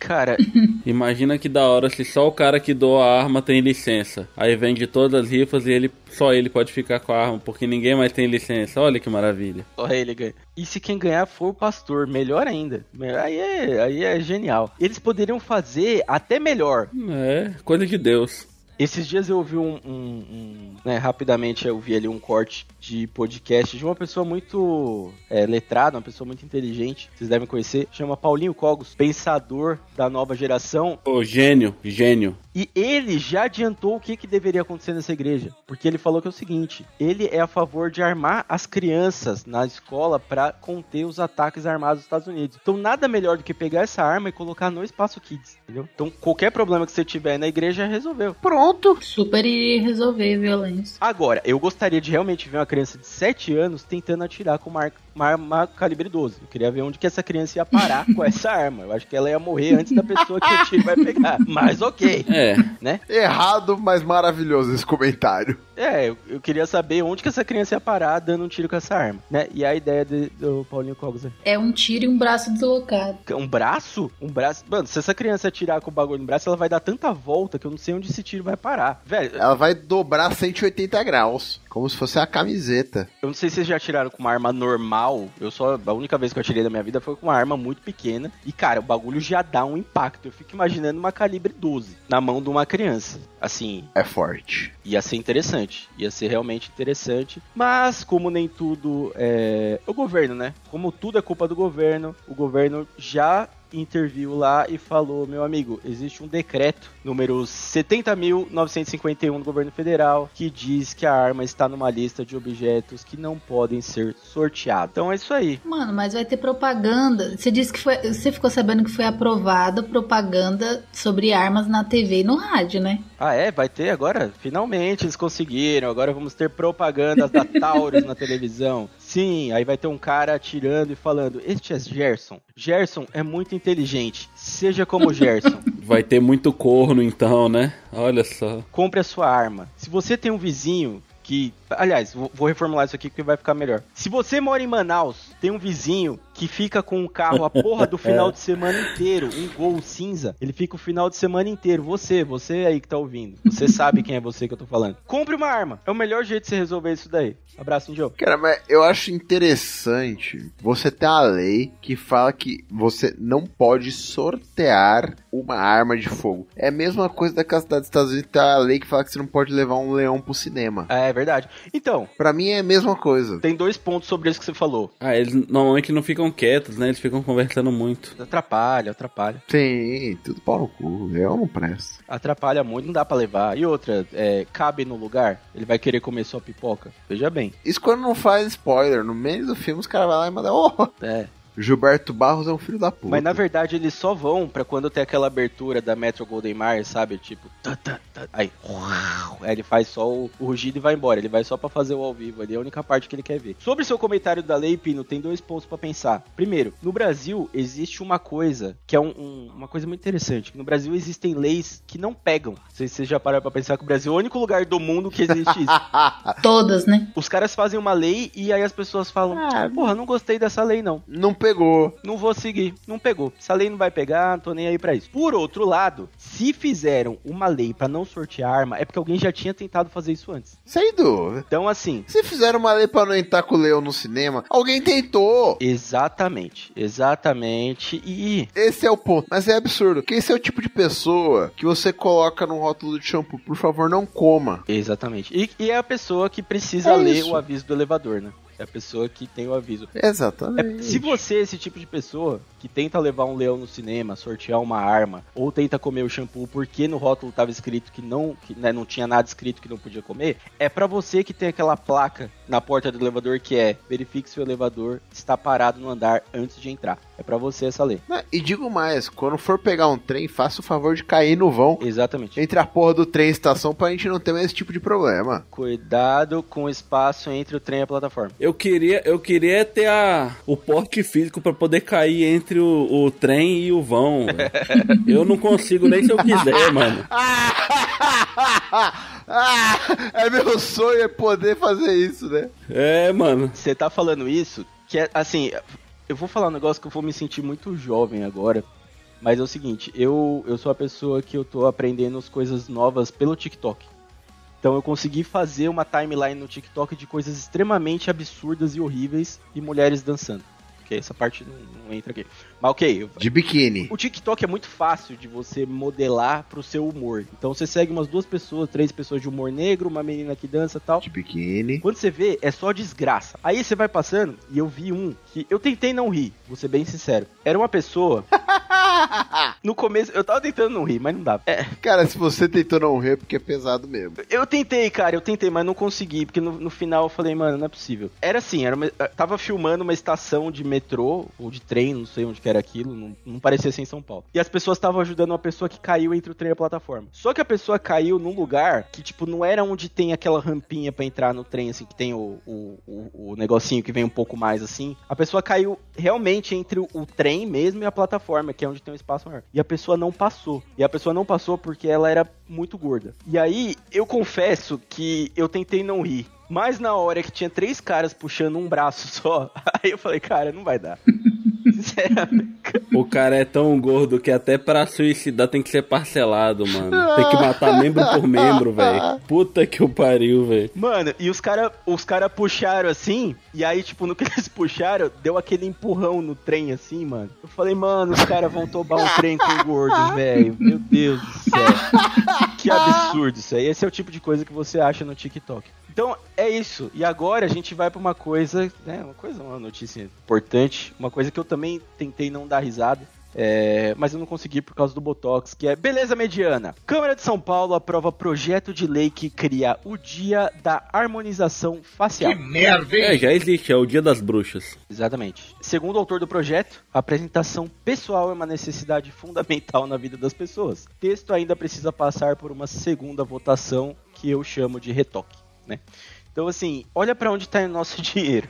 Cara, Imagina que da hora se só o cara que doa a arma tem licença. Aí vende todas as rifas e ele só ele pode ficar com a arma, porque ninguém mais tem licença. Olha que maravilha. só ele ganha. E se quem ganhar for o pastor, melhor ainda. Aí é, aí é genial. Eles poderiam fazer até melhor. É, coisa de Deus. Esses dias eu ouvi um, um- um, né, rapidamente eu vi ali um corte de podcast de uma pessoa muito é, letrada, uma pessoa muito inteligente, vocês devem conhecer, chama Paulinho Cogos, pensador da nova geração, Ô, gênio, gênio. E ele já adiantou o que, que deveria acontecer nessa igreja, porque ele falou que é o seguinte, ele é a favor de armar as crianças na escola para conter os ataques armados dos Estados Unidos. Então nada melhor do que pegar essa arma e colocar no espaço Kids, entendeu? Então qualquer problema que você tiver na igreja resolveu. Pronto. Super resolver violência. Agora, eu gostaria de realmente ver uma criança de 7 anos tentando atirar com uma, uma arma calibre 12. Eu queria ver onde que essa criança ia parar com essa arma. Eu acho que ela ia morrer antes da pessoa que o tiro vai pegar. Mas ok, É, né? Errado, mas maravilhoso esse comentário. É, eu, eu queria saber onde que essa criança ia parar dando um tiro com essa arma, né? E a ideia de- do Paulinho Cogos é É um tiro e um braço deslocado. um braço? Um braço? Mano, se essa criança atirar com o bagulho no braço, ela vai dar tanta volta que eu não sei onde esse tiro vai parar. Velho, Ela vai dobrar 180 graus. Como se fosse a camiseta. Eu não sei se vocês já atiraram com uma arma normal. Eu só. A única vez que eu atirei da minha vida foi com uma arma muito pequena. E, cara, o bagulho já dá um impacto. Eu fico imaginando uma calibre 12 na mão de uma criança. Assim, É forte. ia ser interessante. Ia ser realmente interessante. Mas, como nem tudo é. O governo, né? Como tudo é culpa do governo, o governo já interviu lá e falou, meu amigo, existe um decreto número 70.951 do governo federal que diz que a arma está numa lista de objetos que não podem ser sorteados. Então é isso aí. Mano, mas vai ter propaganda. Você disse que foi. Você ficou sabendo que foi aprovada propaganda sobre armas na TV e no rádio, né? Ah, é? Vai ter agora? Finalmente eles conseguiram. Agora vamos ter propagandas da Taurus na televisão. Sim, aí vai ter um cara atirando e falando: Este é Gerson. Gerson é muito inteligente. Seja como Gerson. vai ter muito corno então, né? Olha só. Compre a sua arma. Se você tem um vizinho que. Aliás, vou reformular isso aqui porque vai ficar melhor. Se você mora em Manaus, tem um vizinho que fica com o carro a porra do final de semana inteiro, um gol cinza, ele fica o final de semana inteiro. Você, você aí que tá ouvindo, você sabe quem é você que eu tô falando. Compre uma arma. É o melhor jeito de você resolver isso daí. Abraço, Indio. Cara, mas eu acho interessante você ter a lei que fala que você não pode sortear uma arma de fogo. É a mesma coisa daquela cidade dos Estados Unidos ter a lei que fala que você não pode levar um leão pro cinema. É verdade. Então, Pra mim é a mesma coisa. tem dois pontos sobre isso que você falou. Ah, eles normalmente não ficam quietos, né? Eles ficam conversando muito. Atrapalha, atrapalha. Sim, tudo pau no cu. Leão não presta. Atrapalha muito, não dá pra levar. E outra, é, cabe no lugar? Ele vai querer comer sua pipoca? Veja bem. Isso quando não faz spoiler. No meio do filme os caras vão lá e mandam, oh, É. Gilberto Barros é um filho da puta. Mas na verdade eles só vão pra quando tem aquela abertura da Metro Golden Mayer, sabe? Tipo, tá, tá, tá, aí, uau, aí ele faz só o, o rugido e vai embora. Ele vai só pra fazer o ao vivo ali, é a única parte que ele quer ver. Sobre seu comentário da lei, Pino, tem dois pontos pra pensar. Primeiro, no Brasil existe uma coisa que é um- um- uma coisa muito interessante. No Brasil existem leis que não pegam. Não sei se vocês já pararam pra pensar que o Brasil é o único lugar do mundo que existe isso. Todas, né? Os caras fazem uma lei e aí as pessoas falam, Ah, porra, não gostei dessa lei não. Não pegou. Não vou seguir. Não pegou. Essa lei não vai pegar, não tô nem aí pra isso. Por outro lado, se fizeram uma lei pra não sortear arma, é porque alguém já tinha tentado fazer isso antes. Sem dúvida. Então, assim, Se fizeram uma lei pra não entrar com o leão no cinema, alguém tentou. exatamente, exatamente. E Esse é o ponto. Mas é absurdo. Que esse é o tipo de pessoa que você coloca num rótulo de shampoo. Por favor, não coma. exatamente. E, e é a pessoa que precisa É ler isso. o aviso do elevador, né? É a pessoa que tem o aviso. Exatamente. É, se você é esse tipo de pessoa que tenta levar um leão no cinema, sortear uma arma, ou tenta comer o shampoo porque no rótulo tava escrito que não, que, né, não tinha nada escrito que não podia comer, é pra você que tem aquela placa na porta do elevador que é verifique se o elevador está parado no andar antes de entrar. É pra você essa lei. Não, E digo mais, quando for pegar um trem, faça o favor de cair no vão. Exatamente. Entre a porra do trem e a estação pra gente não ter mais esse tipo de problema. Cuidado com o espaço entre o trem e a plataforma. Eu queria, eu queria ter a, o porte físico pra poder cair entre o, o trem e o vão. eu não consigo nem se eu quiser, mano. Ah, é meu sonho é poder fazer isso, né? É, mano. Você tá falando isso, que é assim, eu vou falar um negócio que eu vou me sentir muito jovem agora. Mas é o seguinte, eu, eu sou a pessoa que eu tô aprendendo as coisas novas pelo TikTok. Então eu consegui fazer uma timeline no TikTok de coisas extremamente absurdas e horríveis e mulheres dançando. Ok, essa parte não, não entra aqui. Mas ok, De biquíni. o TikTok é muito fácil de você modelar pro seu humor. Então você segue umas duas pessoas, três pessoas de humor negro, uma menina que dança e tal. De biquíni. Quando você vê, é só desgraça. Aí você vai passando e eu vi um que eu tentei não rir, vou ser bem sincero. Era uma pessoa. no começo, eu tava tentando não rir, mas não dava. É, Cara, se você tentou não rir, é porque é pesado mesmo. eu tentei, cara, eu tentei, mas não consegui, porque no, no final eu falei, mano, não é possível. Era assim, era uma, eu tava filmando uma estação de metrô, ou de trem, não sei onde que era aquilo, não, não parecia ser em São Paulo. E as pessoas estavam ajudando uma pessoa que caiu entre o trem e a plataforma. Só que a pessoa caiu num lugar que, tipo, não era onde tem aquela rampinha pra entrar no trem, assim, que tem o, o, o, o negocinho que vem um pouco mais assim. A pessoa caiu realmente entre o, o trem mesmo e a plataforma, que é onde tem um espaço maior. E a pessoa não passou. E a pessoa não passou porque ela era muito gorda. E aí, eu confesso que eu tentei não rir. Mas na hora que tinha três caras puxando um braço só, aí eu falei, cara, não vai dar. Sinceramente. O cara é tão gordo que até pra suicidar tem que ser parcelado, mano. Tem que matar membro por membro, velho. Puta que o pariu, velho. Mano, e os caras os cara puxaram assim, e aí, tipo, no que eles puxaram, deu aquele empurrão no trem assim, mano. Eu falei, mano, os caras vão tomar um trem com gordo, velho. Meu Deus do céu. Que absurdo isso aí. Esse é o tipo de coisa que você acha no TikTok. Então, é isso. E agora a gente vai pra uma coisa, né? Uma coisa, uma notícia importante. Uma coisa que eu também tentei não dar risada. É, mas eu não consegui por causa do Botox, que é beleza mediana. Câmara de São Paulo aprova projeto de lei que cria o dia da harmonização facial. Merda, hein? É, já existe, é o Dia das Bruxas. Exatamente. Segundo o autor do projeto, a apresentação pessoal é uma necessidade fundamental na vida das pessoas. O texto ainda precisa passar por uma segunda votação que eu chamo de retoque, né? Então assim, olha pra onde tá o nosso dinheiro.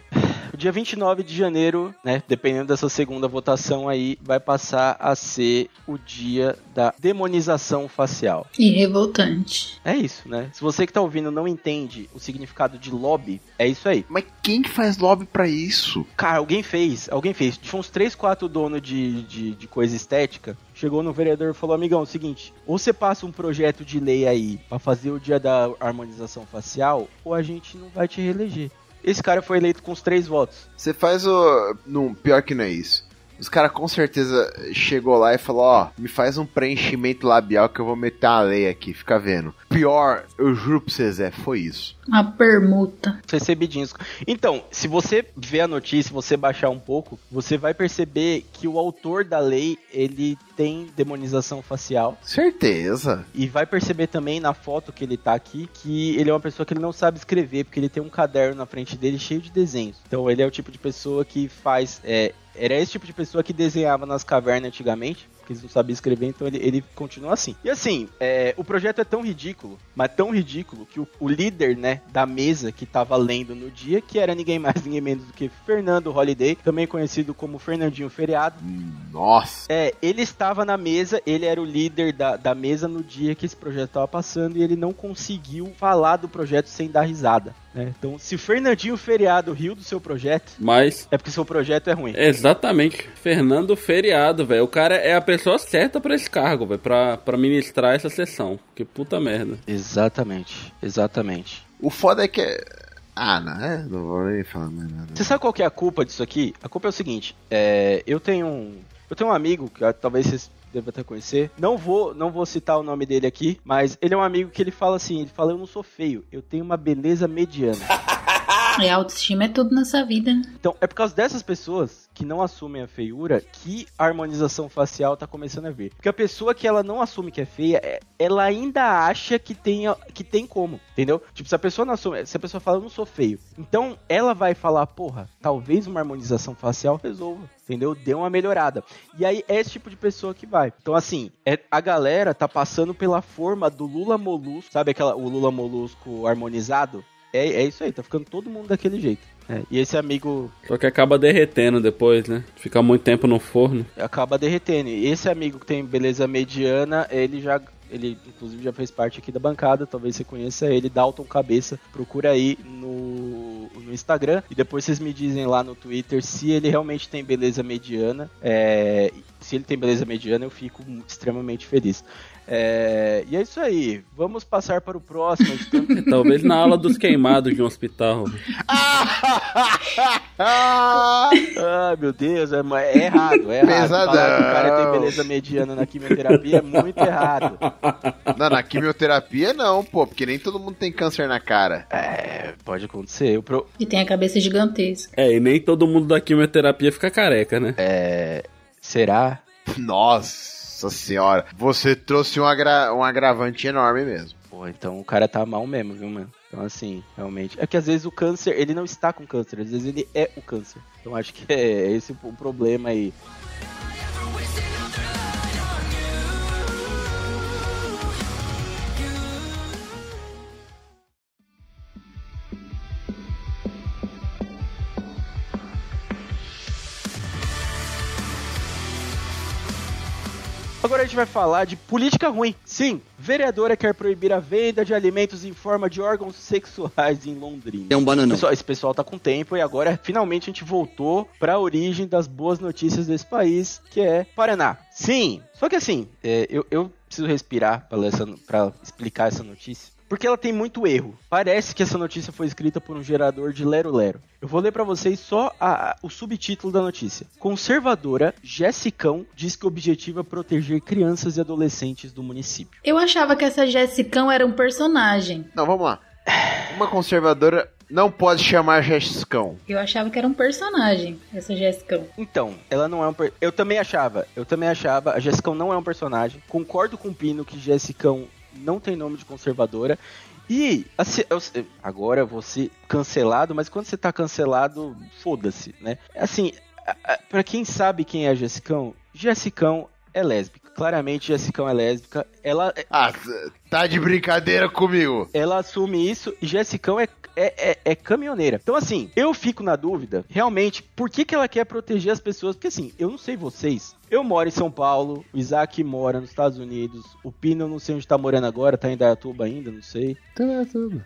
O dia 29 de janeiro, né, dependendo dessa segunda votação aí, vai passar a ser o dia da demonização facial. E revoltante. É isso, né? Se você que tá ouvindo não entende o significado de lobby, é isso aí. Mas quem que faz lobby pra isso? Cara, alguém fez, alguém fez. Tinha uns 3, 4 donos de, de, de coisa estética. Chegou no vereador e falou: Amigão, é o seguinte, ou você passa um projeto de lei aí pra fazer o dia da harmonização facial, ou a gente não vai te reeleger. Esse cara foi eleito com os três votos. Você faz o. Não, pior que não é isso. Os caras com certeza chegou lá e falou, ó, me faz um preenchimento labial que eu vou meter uma lei aqui, fica vendo. Pior, eu juro pra você, Zé, foi isso. A permuta. Recebidinhos. Então, se você ver a notícia, você baixar um pouco, você vai perceber que o autor da lei, ele tem demonização facial. Certeza. E vai perceber também na foto que ele tá aqui que ele é uma pessoa que ele não sabe escrever, porque ele tem um caderno na frente dele cheio de desenhos. Então ele é o tipo de pessoa que faz. é, era esse tipo de pessoa que desenhava nas cavernas antigamente, não sabiam escrever, então ele, ele continua assim. E assim, é, o projeto é tão ridículo, mas tão ridículo, que o, o líder, né, da mesa que tava lendo no dia, que era ninguém mais, ninguém menos do que Fernando Holiday, também conhecido como Fernandinho Feriado. Nossa. É, ele estava na mesa, ele era o líder da, da mesa no dia que esse projeto estava passando e ele não conseguiu falar do projeto sem dar risada. Né? Então, se Fernandinho Feriado riu do seu projeto, Mas é porque seu projeto é ruim. Exatamente. Fernando Feriado, velho. O cara é a pessoa certa pra esse cargo, velho. Pra, pra ministrar essa sessão. Que puta merda. Exatamente, exatamente. O foda é que é. Ah, não, é? Não vou nem falar mais nada. Você sabe qual que é a culpa disso aqui? A culpa é o seguinte: é, eu tenho um. Eu tenho um amigo que ah, talvez vocês devem até conhecer. Não vou, não vou citar o nome dele aqui, mas ele é um amigo que ele fala assim: ele fala, eu não sou feio, eu tenho uma beleza mediana. E a autoestima é tudo nessa vida, né? Então, é por causa dessas pessoas que não assumem a feiura que a harmonização facial tá começando a vir. Porque a pessoa que ela não assume que é feia, é- ela ainda acha que tem, que tem como, entendeu? Tipo, se a pessoa não assume, se a pessoa fala, eu não sou feio, então ela vai falar, porra, talvez uma harmonização facial resolva, entendeu? Dê uma melhorada. E aí é esse tipo de pessoa que vai. Então, assim, é, a galera tá passando pela forma do Lula Molusco, sabe aquela, o Lula Molusco harmonizado? É, é isso aí, tá ficando todo mundo daquele jeito. É, e esse amigo Só que acaba derretendo depois, né? Fica muito tempo no forno. acaba derretendo. E esse amigo que tem beleza mediana, ele já. Ele, inclusive, já fez parte aqui da bancada. Talvez você conheça ele, Dalton Cabeça. Procura aí no, no Instagram. E depois vocês me dizem lá no Twitter se ele realmente tem beleza mediana. É, se ele tem beleza mediana, eu fico extremamente feliz. É, e é isso aí. Vamos passar para o próximo. tanto- Talvez na ala dos queimados de um hospital. Ai, meu Deus, é, é errado, é errado. Pesadão. Falar que o cara tem beleza mediana na quimioterapia é muito errado. Não, na quimioterapia não, pô, porque nem todo mundo tem câncer na cara. É, pode acontecer. Pro- E tem a cabeça gigantesca. É, e nem todo mundo da quimioterapia fica careca, né? É, será? Nossa senhora, você trouxe um, agra- um agravante enorme mesmo. Pô, então o cara tá mal mesmo, viu, mano? Então, assim, realmente. É que às vezes o câncer, ele não está com câncer, às vezes ele é o câncer. Então acho que é esse o problema aí. Agora a gente vai falar de política ruim. Sim, vereadora quer proibir a venda de alimentos em forma de órgãos sexuais em Londrina. É um bananão. Pessoal, esse pessoal tá com tempo e agora finalmente a gente voltou pra origem das boas notícias desse país, que é Paraná. Sim, só que assim, é, eu, eu preciso respirar pra explicar essa notícia. Porque ela tem muito erro. Parece que essa notícia foi escrita por um gerador de Lero Lero. Eu vou ler pra vocês só a- a- o subtítulo da notícia. Conservadora Jessicão diz que o objetivo é proteger crianças e adolescentes do município. Eu achava que essa Jessicão era um personagem. Não, vamos lá. Uma conservadora não pode chamar Jessicão. Eu achava que era um personagem, essa Jessicão. Então, ela não é um. per- Eu também achava. Eu também achava. A Jessicão não é um personagem. Concordo com o Pino que Jessicão não tem nome de conservadora. E assim, agora ser cancelado, mas quando você tá cancelado, foda-se, né? Assim, a- a- pra quem sabe quem é Jessicão, Jessicão é lésbica. Claramente, Jessicão é lésbica. Ela, Ah, tá de brincadeira comigo. ela assume isso e Jessicão é, é, é, é caminhoneira. Então, assim, eu fico na dúvida, realmente, por que, que ela quer proteger as pessoas? Porque, assim, eu não sei vocês. Eu moro em São Paulo, o Isaac mora nos Estados Unidos, o Pino eu não sei onde tá morando agora, tá em Dayatuba ainda, não sei.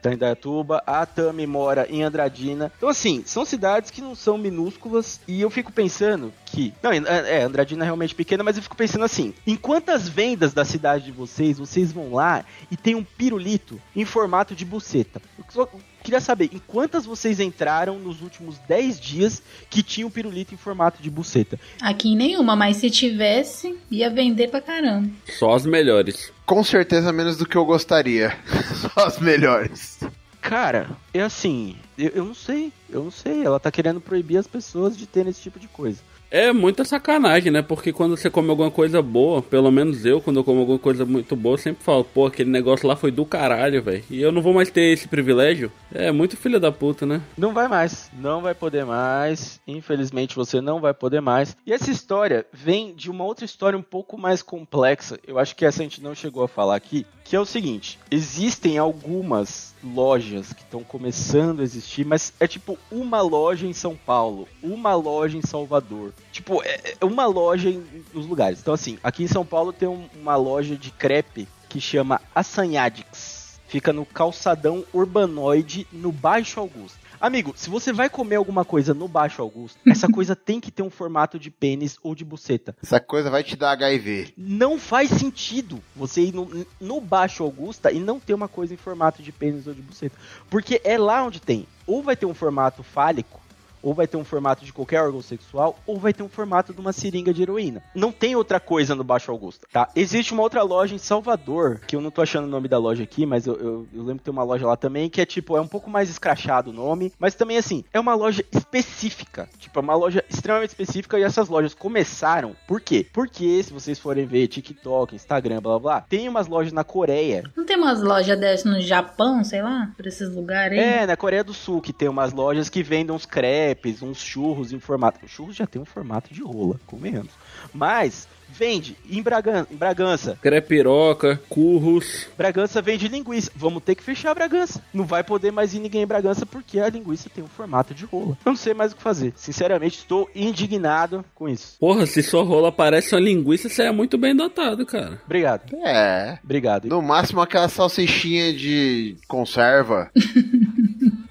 Tá em Dayatuba, a Tami mora em Andradina. Então, assim, são cidades que não são minúsculas e eu fico pensando que. Não, é, é, Andradina é realmente pequena, mas eu fico pensando assim: em quantas vendas da cidade de vocês, vocês vão lá e tem um pirulito em formato de buceta? Eu só queria saber, em quantas vocês entraram nos últimos 10 dias que tinha um pirulito em formato de buceta? Aqui em nenhuma, mas se tivesse, ia vender pra caramba. Só as melhores. Com certeza menos do que eu gostaria. Só as melhores. Cara, é assim, eu, eu não sei, eu não sei. Ela tá querendo proibir as pessoas de terem esse tipo de coisa. É muita sacanagem, né? Porque quando você come alguma coisa boa, pelo menos eu, quando eu como alguma coisa muito boa, sempre falo, pô, aquele negócio lá foi do caralho, velho. E eu não vou mais ter esse privilégio. É muito filha da puta, né? Não vai mais, não vai poder mais. Infelizmente você não vai poder mais. E essa história vem de uma outra história um pouco mais complexa. Eu acho que essa a gente não chegou a falar aqui, Que é o seguinte: existem algumas lojas que estão começando a existir, mas é tipo uma loja em São Paulo, uma loja em Salvador. Tipo, é é uma loja em, nos lugares. Então, assim, aqui em São Paulo tem um- uma loja de crepe que chama Assanhadix. Fica no calçadão urbanoide, no Baixo Augusto. Amigo, se você vai comer alguma coisa no Baixo Augusto, essa coisa tem que ter um formato de pênis ou de buceta. Essa coisa vai te dar HIV. Não faz sentido você ir no, no Baixo Augusta e não ter uma coisa em formato de pênis ou de buceta. Porque é lá onde tem. Ou vai ter um formato fálico, ou vai ter um formato de qualquer órgão sexual, ou vai ter um formato de uma seringa de heroína. Não tem outra coisa no Baixo Augusta, tá? Existe uma outra loja em Salvador, que eu não tô achando o nome da loja aqui, mas eu, eu- eu lembro que tem uma loja lá também, que é tipo, é um pouco mais escrachado o nome, mas também assim, é uma loja específica. Tipo, é uma loja extremamente específica e essas lojas começaram. Por quê? Porque se vocês forem ver TikTok, Instagram, blá blá blá, tem umas lojas na Coreia. Não tem umas lojas dessas no Japão, sei lá, por esses lugares aí? É, na Coreia do Sul, que tem umas lojas que vendem uns crepes, uns churros em formato. Churros já tem um formato de rola, comemos. Mas vende em Bragança, em Bragança. Crepiroca, curros. Bragança vende linguiça. Vamos ter que fechar a Bragança. Não vai poder mais ir ninguém em Bragança porque a linguiça tem um formato de rola. Eu não sei mais o que fazer. Sinceramente, estou indignado com isso. Porra, se sua rola parece uma linguiça, você é muito bem dotado, cara. Obrigado. É. Obrigado. No máximo aquela salsichinha de conserva.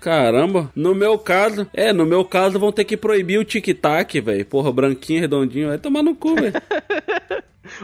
Caramba, no meu caso, é, no meu caso vão ter que proibir o tic-tac, velho. Porra, branquinho, redondinho, vai tomar no cu, velho.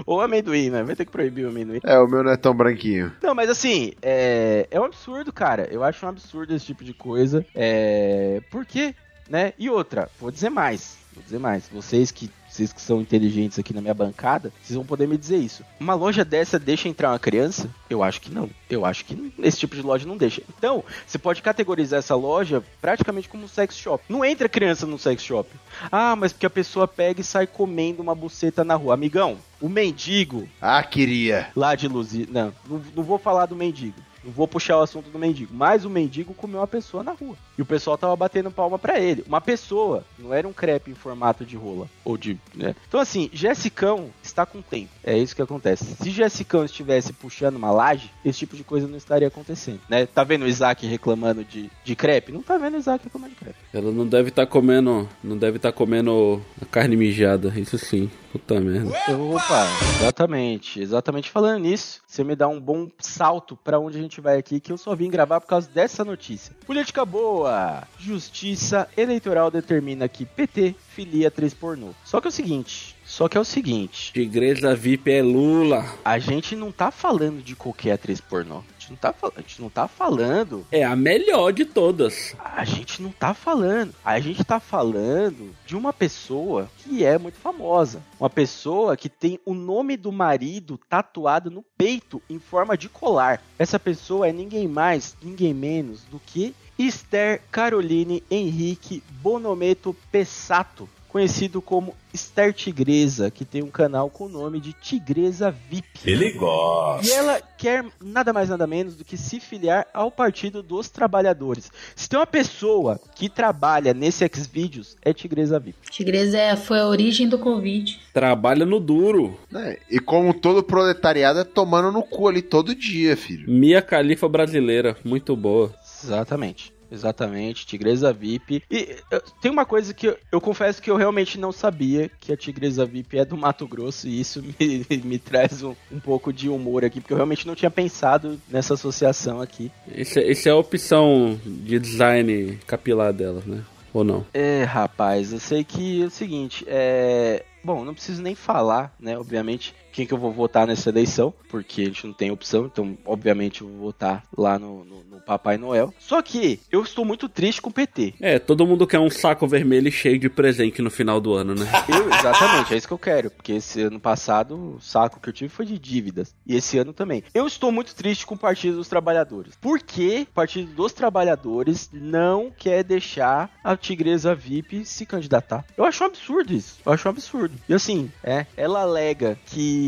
Ou amendoim, né? Vai ter que proibir o amendoim. É, o meu não é tão branquinho. Não, mas assim, é, é um absurdo, cara. Eu acho um absurdo esse tipo de coisa. É, por quê? Né? E outra, vou dizer mais. Vou dizer mais. Vocês que, vocês que são inteligentes aqui na minha bancada, vocês vão poder me dizer isso. Uma loja dessa deixa entrar uma criança? Eu acho que não. Eu acho que esse tipo de loja não deixa. Então, você pode categorizar essa loja praticamente como um sex shop. Não entra criança no sex shop. Ah, mas porque a pessoa pega e sai comendo uma buceta na rua. Amigão, o mendigo Ah, queria. lá de Luzia. Não, não, não vou falar do mendigo. Não vou puxar o assunto do mendigo. Mas o mendigo comeu uma pessoa na rua. E o pessoal tava batendo palma pra ele. Uma pessoa. Não era um crepe em formato de rola. Ou de. Né? Então, assim, Jessicão está com tempo. É isso que acontece. Se Jessicão estivesse puxando uma laje, esse tipo de coisa não estaria acontecendo. Né? Tá vendo o Isaac reclamando de, de crepe? Não tá vendo o Isaac reclamando de crepe. Ela não deve estar comendo, não deve estar comendo a carne mijada, isso sim. Puta merda. Opa, exatamente. Exatamente falando nisso, você me dá um bom salto pra onde a gente vai aqui, que eu só vim gravar por causa dessa notícia. Política boa. Justiça Eleitoral determina que PT filia atriz pornô. Só que é o seguinte, só que é o seguinte, Tigresa VIP é Lula. a gente não tá falando de qualquer atriz pornô. A gente não tá, a gente não tá falando É a melhor de todas. A gente não tá falando. A gente tá falando de uma pessoa que é muito famosa. Uma pessoa que tem o nome do marido tatuado no peito em forma de colar. Essa pessoa é ninguém mais, ninguém menos do que Esther Caroline Henrique Bonometo Pessato. Conhecido como Esther Tigresa, que tem um canal com o nome de Tigresa VIP. Ele gosta. E ela quer nada mais nada menos do que se filiar ao Partido dos Trabalhadores. Se tem uma pessoa que trabalha nesse Xvideos, é Tigresa VIP. Tigresa é- foi a origem do Covid. Trabalha no duro. Né? E como todo proletariado é tomando no cu ali todo dia, filho. Mia Califa brasileira, muito boa. Exatamente. Exatamente, Tigresa VIP. E eh, tem uma coisa que eu, eu confesso que eu realmente não sabia, que a Tigresa VIP é do Mato Grosso, e isso me, me traz um, um pouco de humor aqui, porque eu realmente não tinha pensado nessa associação aqui. Esse, esse é a opção de design capilar dela, né? Ou não? É, rapaz, eu sei que é o seguinte, é. Bom, não preciso nem falar, né? Obviamente, quem que eu vou votar nessa eleição, porque a gente não tem opção, então, obviamente, eu vou votar lá no, no- no Papai Noel. Só que eu estou muito triste com o PT. É, todo mundo quer um saco vermelho cheio de presente no final do ano, né? Eu, exatamente, é isso que eu quero, porque esse ano passado o saco que eu tive foi de dívidas, e esse ano também. Eu estou muito triste com o Partido dos Trabalhadores. Por que o Partido dos Trabalhadores não quer deixar a Tigresa VIP se candidatar? Eu acho um absurdo isso, eu acho um absurdo. E assim, é, ela alega que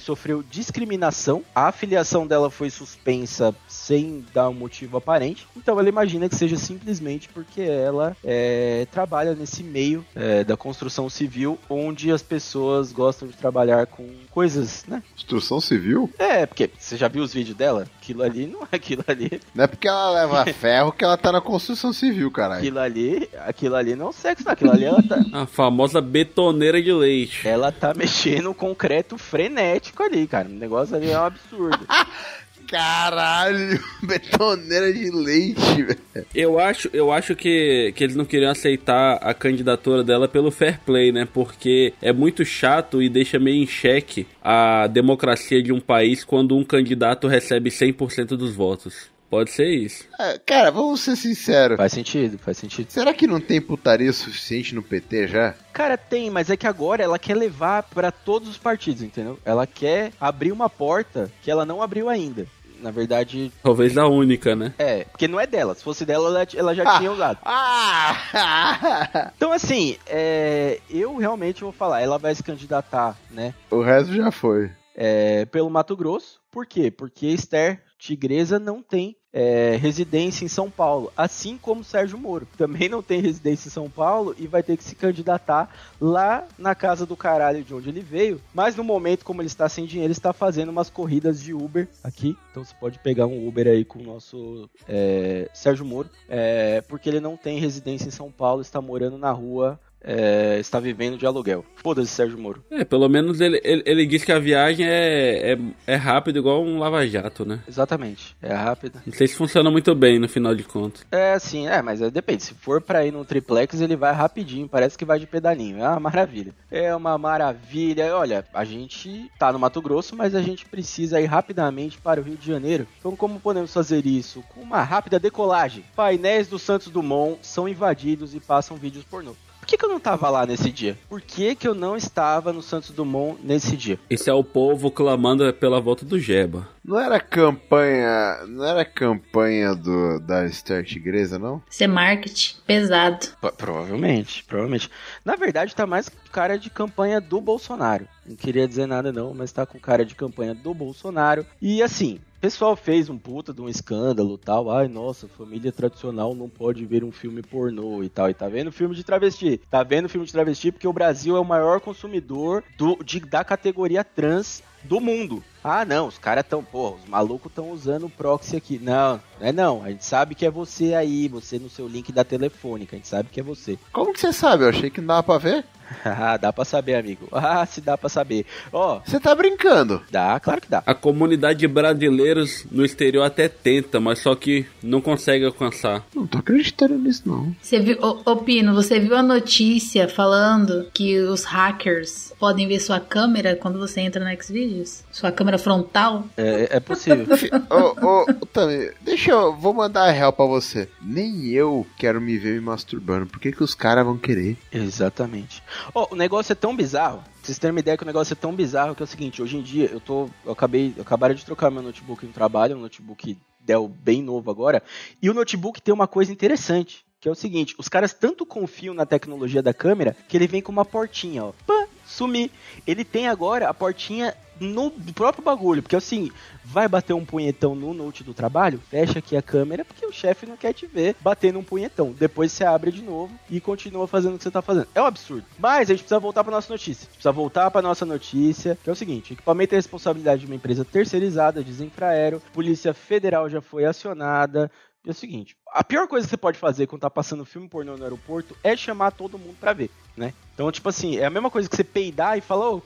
sofreu discriminação. A filiação dela foi suspensa sem dar um motivo aparente. Então ela imagina que seja simplesmente porque ela é, trabalha nesse meio é, da construção civil, onde as pessoas gostam de trabalhar com coisas, né? Instrução civil? É, porque você já viu os vídeos dela? Aquilo ali não é aquilo ali. Não é porque ela leva ferro que ela tá na construção civil, caralho. Aquilo ali, aquilo ali não é um sexo, não. Aquilo ali ela tá, A famosa betoneira de leite. ela tá mexendo concreto frenético ali, cara. O negócio ali é um absurdo. Caralho, betoneira de leite, velho. Eu acho, eu acho que, que eles não queriam aceitar a candidatura dela pelo fair play, né? Porque é muito chato e deixa meio em xeque a democracia de um país quando um candidato recebe 100% dos votos. Pode ser isso. Ah, Cara, vamos ser sinceros. faz sentido, faz sentido. Será que não tem putaria suficiente no PT já? Cara, tem, mas é que agora ela quer levar pra todos os partidos, entendeu? Ela quer abrir uma porta que ela não abriu ainda. Na verdade, Talvez a única, né? é, porque não é dela. Se fosse dela, ela, ela já tinha usado. Ah! Então, assim, é, eu realmente vou falar, ela vai se candidatar, né, o resto já foi. é, pelo Mato Grosso. Por quê? Porque Esther Tigresa não tem é, residência em São Paulo, assim como Sérgio Moro. Também não tem residência em São Paulo e vai ter que se candidatar lá na casa do caralho de onde ele veio. Mas no momento, como ele está sem dinheiro, ele está fazendo umas corridas de Uber aqui. Então você pode pegar um Uber aí com o nosso é, Sérgio Moro, é, porque ele não tem residência em São Paulo, está morando na rua. É, está vivendo de aluguel. Foda-se, Sérgio Moro. É, pelo menos ele, ele, ele diz que a viagem é, é, é rápido igual um lava-jato, né? Exatamente. É rápido. Não sei se funciona muito bem no final de contas. É, sim, é, mas é, depende. Se for pra ir num triplex, ele vai rapidinho, parece que vai de pedalinho. É uma maravilha. É uma maravilha. Olha, a gente tá no Mato Grosso, mas a gente precisa ir rapidamente para o Rio de Janeiro. Então, como podemos fazer isso? Com uma rápida decolagem. Painéis do Santos Dumont são invadidos e passam vídeos pornô. Por que, que eu não tava lá nesse dia? Por que, que eu não estava no Santos Dumont nesse dia? Esse é o povo clamando pela volta do Jeba. Não era campanha. Não era campanha do, da Esther Tigresa, não? Isso é marketing pesado. Pro- Provavelmente, provavelmente. Na verdade, tá mais com cara de campanha do Bolsonaro. Não queria dizer nada não, mas tá com cara de campanha do Bolsonaro. E assim, pessoal fez um puta de um escândalo tal. Ai, nossa, família tradicional não pode ver um filme pornô e tal. E tá vendo filme de travesti. Tá vendo filme de travesti porque o Brasil é o maior consumidor do, de- da categoria trans do mundo. Ah, não, os caras tão, pô, os malucos estão usando o proxy aqui. Não, não é não. A gente sabe que é você aí, você no seu link da telefônica. A gente sabe que é você. Como que você sabe? Eu achei que não dava pra ver. Ah, dá pra saber, amigo. Ah, se dá pra saber. Ó, Você tá brincando. dá, claro que dá. A comunidade de brasileiros no exterior até tenta, mas só que não consegue alcançar. Não tô acreditando nisso, não. Você viu, ô, ô Pino, você viu a notícia falando que os hackers podem ver sua câmera quando você entra no Xvideos? Sua câmera frontal? É, é possível. ô, ô, Tami, deixa eu. Vou mandar a real pra você. Nem eu quero me ver me masturbando. Por que, que os caras vão querer? Exatamente. Ó, o negócio é tão bizarro. Vocês terem uma ideia que o negócio é tão bizarro que é o seguinte, hoje em dia eu tô. Eu acabei. Eu acabaram de trocar meu notebook no trabalho, um notebook Dell bem novo agora. E o notebook tem uma coisa interessante. Que é o seguinte, os caras tanto confiam na tecnologia da câmera que ele vem com uma portinha, ó. Pã, sumir. Ele tem agora a portinha no próprio bagulho, porque assim, vai bater um punhetão no note do trabalho, fecha aqui a câmera, porque o chefe não quer te ver batendo um punhetão. Depois você abre de novo e continua fazendo o que você tá fazendo. É um absurdo. Mas a gente precisa voltar para nossa notícia. Precisa voltar para nossa notícia, que é o seguinte: equipamento é responsabilidade de uma empresa terceirizada, diz Infraero, Polícia Federal já foi acionada. E é o seguinte, a pior coisa que você pode fazer quando tá passando filme pornô no aeroporto é chamar todo mundo pra ver, né? Então, tipo assim, é a mesma coisa que você peidar e falar, ô,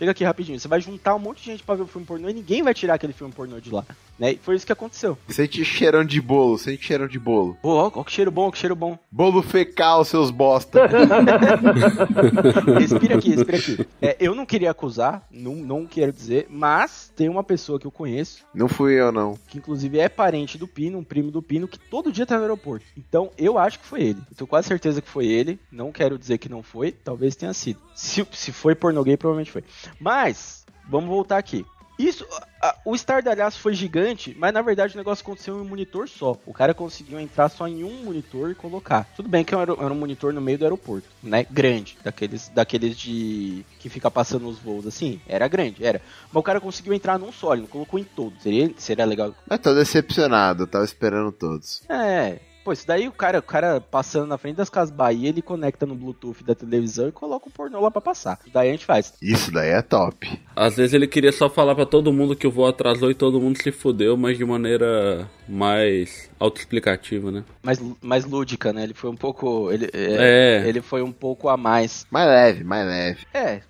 chega aqui rapidinho. Você vai juntar um monte de gente pra ver o filme pornô e ninguém vai tirar aquele filme pornô de lá, né? E foi isso que aconteceu. Sente cheirão de bolo, sente cheirão de bolo. Pô, ó, ó que cheiro bom, que cheiro bom. Bolo fecal, seus bosta. Respira aqui, respira aqui. É, eu não queria acusar, não, não quero dizer, mas tem uma pessoa que eu conheço, não fui eu, não. que inclusive é parente do Pino, um primo do Pino, que todo dia tá no aeroporto. Então eu acho que foi ele. Eu tenho quase certeza que foi ele. Não quero dizer que não foi, talvez tenha sido. Se, se foi pornô gay, provavelmente foi. Mas, vamos voltar aqui. Isso, a- o estardalhaço foi gigante, mas na verdade o negócio aconteceu em um monitor só. O cara conseguiu entrar só em um monitor e colocar. Tudo bem que era, era um monitor no meio do aeroporto, né? Grande, daqueles, daqueles de que fica passando os voos assim. Era grande, era. Mas o cara conseguiu entrar num só, ele não colocou em todos. Seria, seria legal. Mas tô decepcionado, eu tava esperando todos. É. Pô, isso daí o cara, o cara passando na frente das casas Bahia, ele conecta no Bluetooth da televisão e coloca o pornô lá pra passar. Isso daí a gente faz. Isso daí é top. Às vezes ele queria só falar pra todo mundo que o voo atrasou e todo mundo se fudeu, mas de maneira mais autoexplicativa, né? Mais, mais lúdica, né? Ele foi um pouco. Ele, é, É. ele foi um pouco a mais. Mais leve, mais leve. É,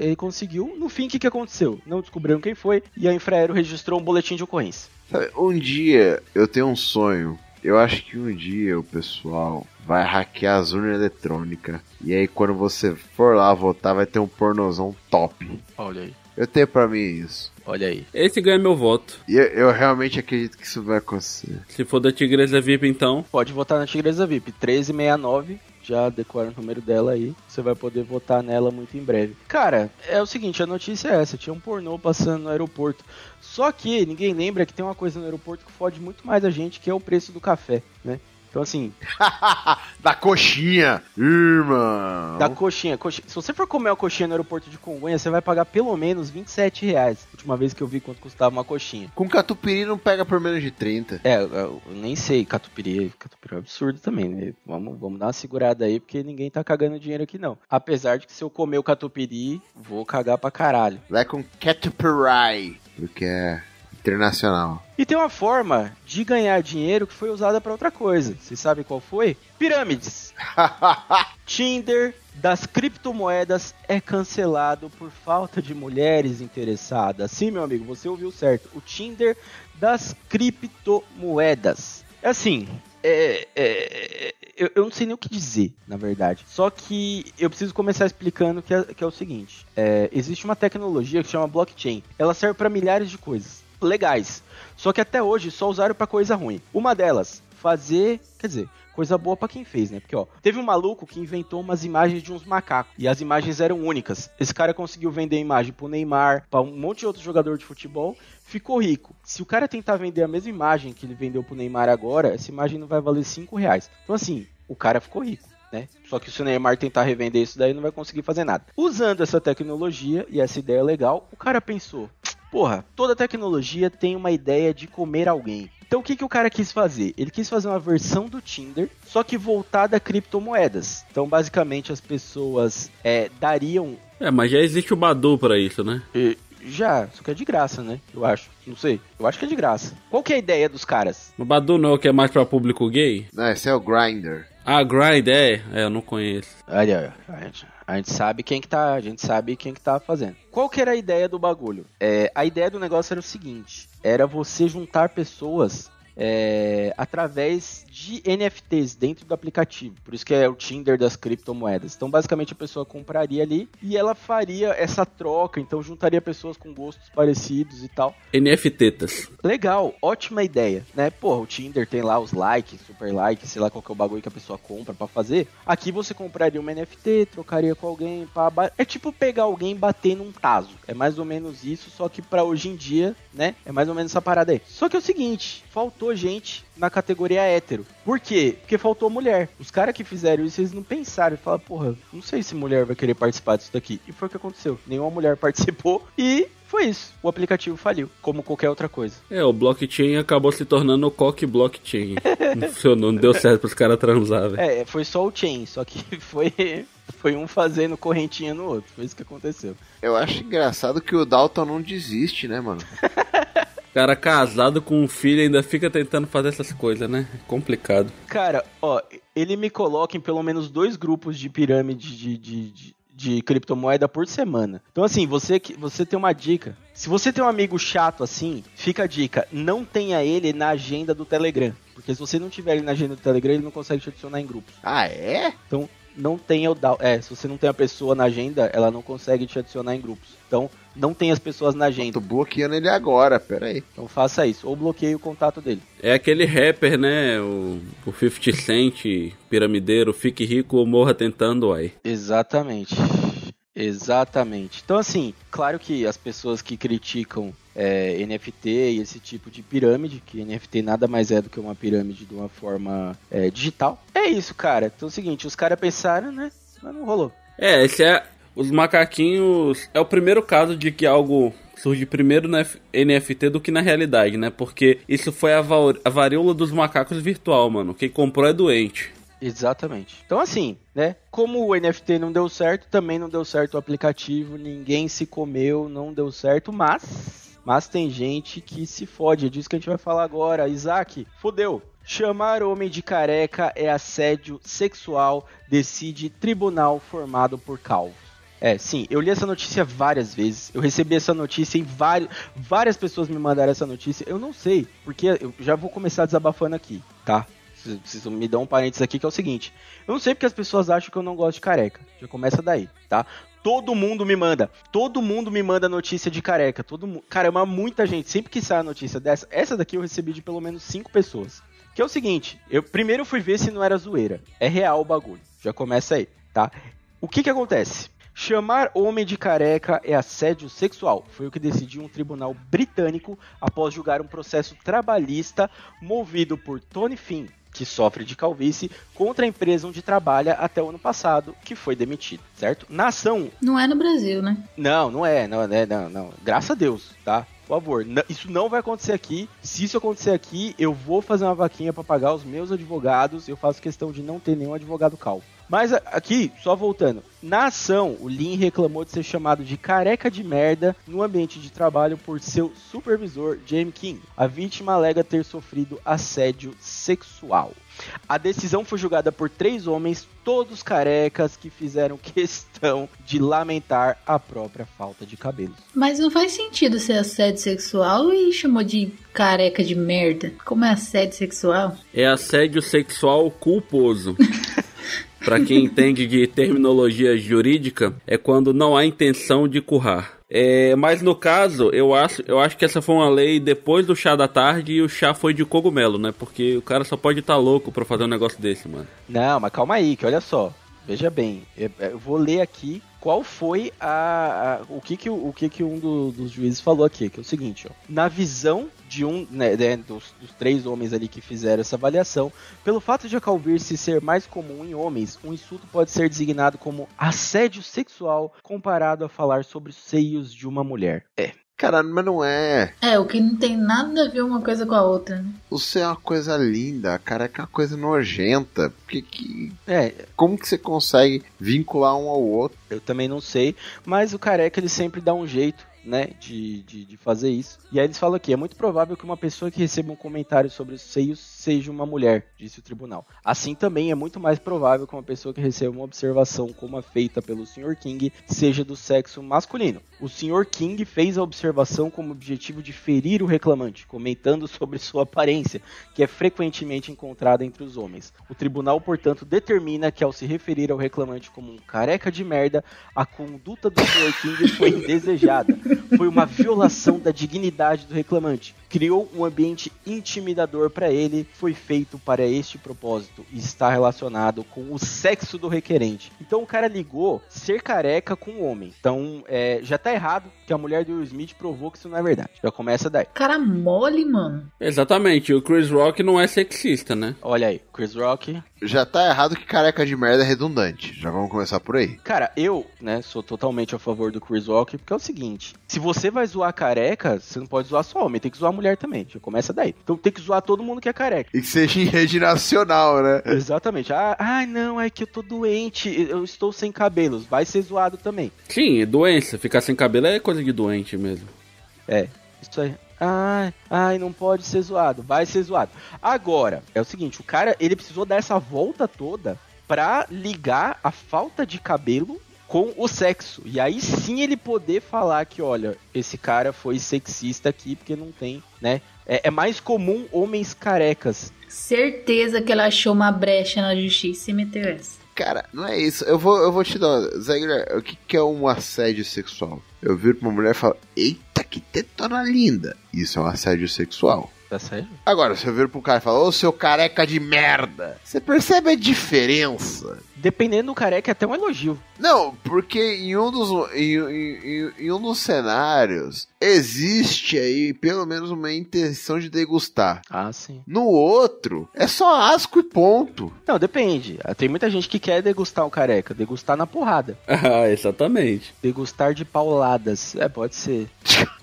ele conseguiu. No fim, o que, que aconteceu? Não descobriram quem foi e a Infraero registrou um boletim de ocorrência. Sabe, um dia eu tenho um sonho. Eu acho que um dia o pessoal vai hackear as urnas eletrônicas. E aí quando você for lá votar, vai ter um pornozão top. Olha aí. Eu tenho pra mim isso. Olha aí. Esse ganha meu voto. E eu, eu realmente acredito que isso vai acontecer. Se for da Tigresa VIP, então. Pode votar na Tigresa VIP 1369. Já decora o número dela aí. Você vai poder votar nela muito em breve. Cara, é o seguinte, a notícia é essa. Tinha um pornô passando no aeroporto. Só que ninguém lembra que tem uma coisa no aeroporto que fode muito mais a gente, que é o preço do café, né? Então assim, da coxinha, irmão. da coxinha, coxinha. Se você for comer uma coxinha no aeroporto de Congonha, você vai pagar pelo menos 27 reais. Última vez que eu vi quanto custava uma coxinha. Com catupiry não pega por menos de 30. É, eu, nem sei, catupiry, catupiry é um absurdo também, né? Vamos, vamos dar uma segurada aí, porque ninguém tá cagando dinheiro aqui não. Apesar de que se eu comer o catupiry, vou cagar pra caralho. Vai com catupiry, porque é internacional. E tem uma forma de ganhar dinheiro que foi usada pra outra coisa. Vocês sabem qual foi? Pirâmides. Tinder das criptomoedas é cancelado por falta de mulheres interessadas. Sim, meu amigo, você ouviu certo. O Tinder das criptomoedas. É assim, é, é, eu, eu não sei nem o que dizer, na verdade. Só que eu preciso começar explicando que é, que é o seguinte: é, existe uma tecnologia que chama blockchain. Ela serve para milhares de coisas legais. Só que até hoje só usaram para coisa ruim. Uma delas, fazer, quer dizer, coisa boa pra quem fez, né? Porque ó, teve um maluco que inventou umas imagens de uns macacos e as imagens eram únicas. Esse cara conseguiu vender a imagem pro Neymar, pra um monte de outro jogador de futebol, ficou rico. Se o cara tentar vender a mesma imagem que ele vendeu pro Neymar agora, essa imagem não vai valer 5 reais. Então assim, o cara ficou rico. Né? Só que se o Neymar tentar revender isso daí, não vai conseguir fazer nada. Usando essa tecnologia e essa ideia legal, o cara pensou: porra, toda tecnologia tem uma ideia de comer alguém. Então o que, que o cara quis fazer? Ele quis fazer uma versão do Tinder, só que voltada a criptomoedas. Então basicamente as pessoas é, dariam. É, mas já existe o Badu pra isso, né? eh, Já, só que é de graça, né? Eu acho. Não sei. Eu acho que é de graça. Qual que é a ideia dos caras? O Badu não é o que é mais pra público gay? Não, esse é o Grindr. Ah, Grind, é. É, eu não conheço. Olha, a gente, a gente sabe quem que tá, a gente sabe quem que tá fazendo. Qual que era a ideia do bagulho? É, a ideia do negócio era o seguinte: era você juntar pessoas é, através de NFTs dentro do aplicativo. Por isso que é o Tinder das criptomoedas. Então, basicamente, a pessoa compraria ali e ela faria essa troca. Então, juntaria pessoas com gostos parecidos e tal. NFTs. Legal, ótima ideia, né? Porra, o Tinder tem lá os likes, super likes, sei lá qual que é o bagulho que a pessoa compra pra fazer. Aqui você compraria uma NFT, trocaria com alguém, pá, é tipo pegar alguém e bater num taso. É mais ou menos isso, só que pra hoje em dia, né? É mais ou menos essa parada aí. Só que é o seguinte, faltou gente na categoria hétero. Por quê? Porque faltou mulher. Os caras que fizeram isso, eles não pensaram e falaram, porra, não sei se mulher vai querer participar disso daqui. E foi o que aconteceu. Nenhuma mulher participou e foi isso. O aplicativo faliu, como qualquer outra coisa. É, o blockchain acabou se tornando o cock blockchain. não funcionou, não deu certo pros caras transar, velho. É, foi só o chain, só que foi, foi um fazendo correntinha no outro. Foi isso que aconteceu. Eu acho engraçado que o Dalton não desiste, né, mano? Cara casado com um filho ainda fica tentando fazer essas coisas, né? Complicado. Cara, ó, ele me coloca em pelo menos dois grupos de pirâmide de, de, de, de criptomoeda por semana. Então, assim, você, que- você tem uma dica. Se você tem um amigo chato assim, fica a dica: não tenha ele na agenda do Telegram. Porque se você não tiver ele na agenda do Telegram, ele não consegue te adicionar em grupos. Ah, é? Então, não tenha o Dal. É, se você não tem a pessoa na agenda, ela não consegue te adicionar em grupos. Então, não tenha as pessoas na agenda. Tô bloqueando ele agora, pera aí. Então faça isso. Ou bloqueie o contato dele. É aquele rapper, né? O, o 50 Cent, piramideiro, fique rico ou morra tentando, uai. Exatamente. Exatamente. Então, assim, claro que as pessoas que criticam é, NFT e esse tipo de pirâmide, que NFT nada mais é do que uma pirâmide de uma forma é, digital. É isso, cara. Então é o seguinte, os caras pensaram, né? Mas não rolou. É, esse é. Os macaquinhos. É o primeiro caso de que algo surge primeiro na NFT do que na realidade, né? Porque isso foi a, a varíola dos macacos virtual, mano. Quem comprou é doente. Exatamente. Então, assim, né? Como o NFT não deu certo, também não deu certo o aplicativo, ninguém se comeu, não deu certo, mas. Mas tem gente que se fode, é disso que a gente vai falar agora. Isaac, fodeu. Chamar homem de careca é assédio sexual, decide tribunal formado por calvos. É, sim, eu li essa notícia várias vezes. Eu recebi essa notícia em vários. Várias pessoas me mandaram essa notícia. Eu não sei, porque eu já vou começar desabafando aqui, tá? Vocês- Vocês me dão um parênteses aqui que é o seguinte. Eu não sei porque as pessoas acham que eu não gosto de careca. Já começa daí, tá? Todo mundo me manda. Todo mundo me manda notícia de careca. Todo mundo. Caramba, muita gente. Sempre que sai a notícia dessa. Essa daqui eu recebi de pelo menos cinco pessoas. Que é o seguinte. Eu primeiro fui ver se não era zoeira. É real o bagulho. Já começa aí, tá? O que que acontece? Chamar homem de careca é assédio sexual. Foi o que decidiu um tribunal britânico após julgar um processo trabalhista movido por Tony Finn, que sofre de calvície, contra a empresa onde trabalha até o ano passado, que foi demitido, certo? Na ação, Não é no Brasil, né? não, não é, não, é, não, não. Graças a Deus, tá? Por favor, isso não vai acontecer aqui. Se isso acontecer aqui, eu vou fazer uma vaquinha pra pagar os meus advogados. Eu faço questão de não ter nenhum advogado calvo. Mas aqui, só voltando. Na ação, o Lin reclamou de ser chamado de careca de merda no ambiente de trabalho por seu supervisor, Jamie King. A vítima alega ter sofrido assédio sexual. A decisão foi julgada por três homens, todos carecas, que fizeram questão de lamentar a própria falta de cabelos. Mas não faz sentido ser assédio sexual e chamou de careca de merda. Como é assédio sexual? É assédio sexual culposo. Pra quem entende de terminologia jurídica, é quando não há intenção de currar. É, mas no caso, eu acho, eu acho que essa foi uma lei depois do chá da tarde e o chá foi de cogumelo, né? Porque o cara só pode estar louco pra fazer um negócio desse, mano. Não, mas calma aí, que olha só. Veja bem, eu, vou ler aqui qual foi a, a- o que que o que que um do- dos juízes falou aqui, que é o seguinte, ó. Na visão de um né, né, dos, dos três homens ali que fizeram essa avaliação, pelo fato de a calvície ser mais comum em homens, um insulto pode ser designado como assédio sexual comparado a falar sobre os seios de uma mulher. É, Cara, mas não é. É, o que não tem nada a ver uma coisa com a outra, né? Você é uma coisa linda, cara, é que é uma coisa nojenta. Porque que. é, Como que você consegue vincular um ao outro? Eu também não sei, mas o careca ele sempre dá um jeito, né, de, de, de fazer isso. E aí eles falam aqui, é muito provável que uma pessoa que receba um comentário sobre os seios seja uma mulher, disse o tribunal. Assim também é muito mais provável que uma pessoa que receba uma observação como a feita pelo Sr. King seja do sexo masculino. O Sr. King fez a observação como objetivo de ferir o reclamante, comentando sobre sua aparência, que é frequentemente encontrada entre os homens. O tribunal, portanto, determina que ao se referir ao reclamante como um careca de merda, a conduta do Sr. King foi indesejada. Foi uma violação da dignidade do reclamante. Criou um ambiente intimidador para ele, foi feito para este propósito e está relacionado com o sexo do requerente. Então o cara ligou ser careca com homem. Então é, já tá errado que a mulher do Will Smith provou que isso não é verdade. Já começa daí. Cara mole, mano. Exatamente, o Chris Rock não é sexista, né? Olha aí, Chris Rock. Já tá errado que careca de merda é redundante. Já vamos começar por aí. Cara, eu, né, sou totalmente a favor do Chris Rock, porque é o seguinte: se você vai zoar careca, você não pode zoar só homem, tem que zoar mulher também. Já começa daí. Então tem que zoar todo mundo que é careca. E que seja em rede nacional, né? Exatamente. Ah, ai, não, é que eu tô doente, eu estou sem cabelos. Vai ser zoado também. Sim, é doença. Ficar sem cabelo é coisa de doente mesmo. É, isso aí. Ai, ai, não pode ser zoado. Vai ser zoado. Agora, é o seguinte, o cara, ele precisou dar essa volta toda pra ligar a falta de cabelo com o sexo. E aí sim ele poder falar que, olha, esse cara foi sexista aqui porque não tem, né? É, é mais comum homens carecas. Certeza que ela achou uma brecha na justiça e meteu essa. Cara, não é isso. Eu vou, eu vou te dar. Zé o que, que é um assédio sexual? Eu viro pra uma mulher e falo: Eita, que tetona linda. Isso é um assédio sexual. Tá sério? Agora, se eu viro pro cara e falo: Ô seu careca de merda. Você percebe a diferença? dependendo do careca, é até um elogio. Não, porque em um dos em, em- em- em um dos cenários existe aí pelo menos uma intenção de degustar. Ah, sim. No outro, é só asco e ponto. Não, depende. Tem muita gente que quer degustar o careca, degustar na porrada. Ah, exatamente. Degustar de pauladas. É, pode ser.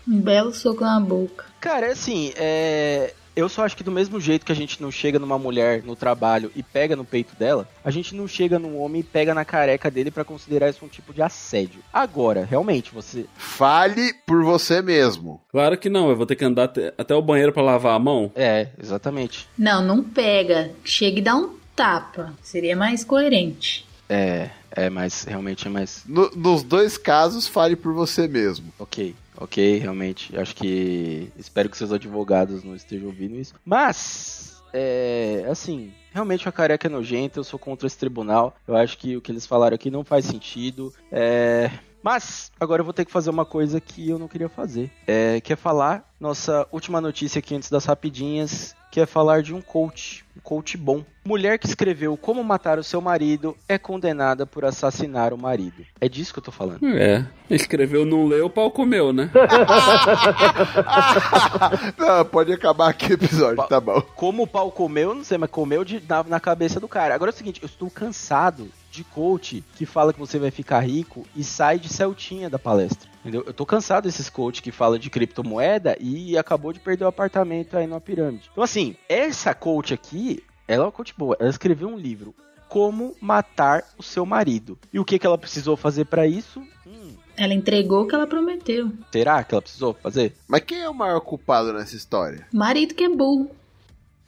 Um belo soco na boca. Cara, é assim, é. Eu só acho que do mesmo jeito que a gente não chega numa mulher no trabalho e pega no peito dela, a gente não chega num homem e pega na careca dele pra considerar isso um tipo de assédio. Agora, realmente, você. Fale por você mesmo. Claro que não, eu vou ter que andar até, o banheiro pra lavar a mão. É, exatamente. Não, não pega. Chega e dá um tapa. Seria mais coerente. É, é, mas realmente é mais. No- nos dois casos, fale por você mesmo. Ok, ok, realmente. Acho que. Espero que seus advogados não estejam ouvindo isso. Mas. É. Assim. Realmente a careca é nojenta, eu sou contra esse tribunal. Eu acho que o que eles falaram aqui não faz sentido. É. Mas, agora eu vou ter que fazer uma coisa que eu não queria fazer. É, que é falar nossa última notícia aqui antes das rapidinhas, que é falar de um coach, um coach bom. Mulher que escreveu Como Matar o Seu Marido é condenada por assassinar o marido. É disso que eu tô falando. É. Escreveu, não leu, o pau comeu, né? não, pode acabar aqui o episódio, tá bom. Como o pau comeu, não sei, mas comeu de, na, na cabeça do cara. Agora é o seguinte, eu estou cansado de coach que fala que você vai ficar rico e sai de Celtinha da palestra. Entendeu? Eu tô cansado desses coach que fala de criptomoeda e acabou de perder o apartamento aí numa pirâmide. Então, assim, essa coach aqui, ela é uma coach boa. Ela escreveu um livro, Como Matar o Seu Marido. E o que, que ela precisou fazer pra isso? Hum, Ela entregou o que ela prometeu. será que ela precisou fazer? Mas quem é o maior culpado nessa história? Marido que é burro.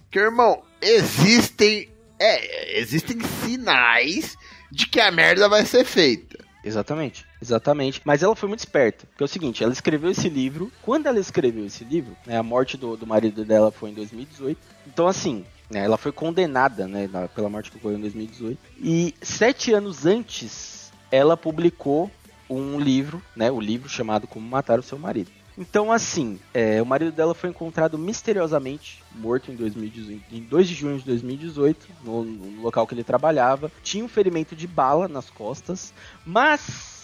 Porque, irmão, existem. É, existem sinais de que a merda vai ser feita. Exatamente, exatamente. Mas ela foi muito esperta. Porque é o seguinte, ela escreveu esse livro. Quando ela escreveu esse livro, né, a morte do, do marido dela foi em 2018. Então, assim, né, ela foi condenada né, pela morte que ocorreu em 2018. E sete anos antes, ela publicou um livro, né, o livro chamado Como Matar o Seu Marido. Então, assim, é, o marido dela foi encontrado misteriosamente morto em 2018, em 2 de junho de 2018, no, no local que ele trabalhava. Tinha um ferimento de bala nas costas, mas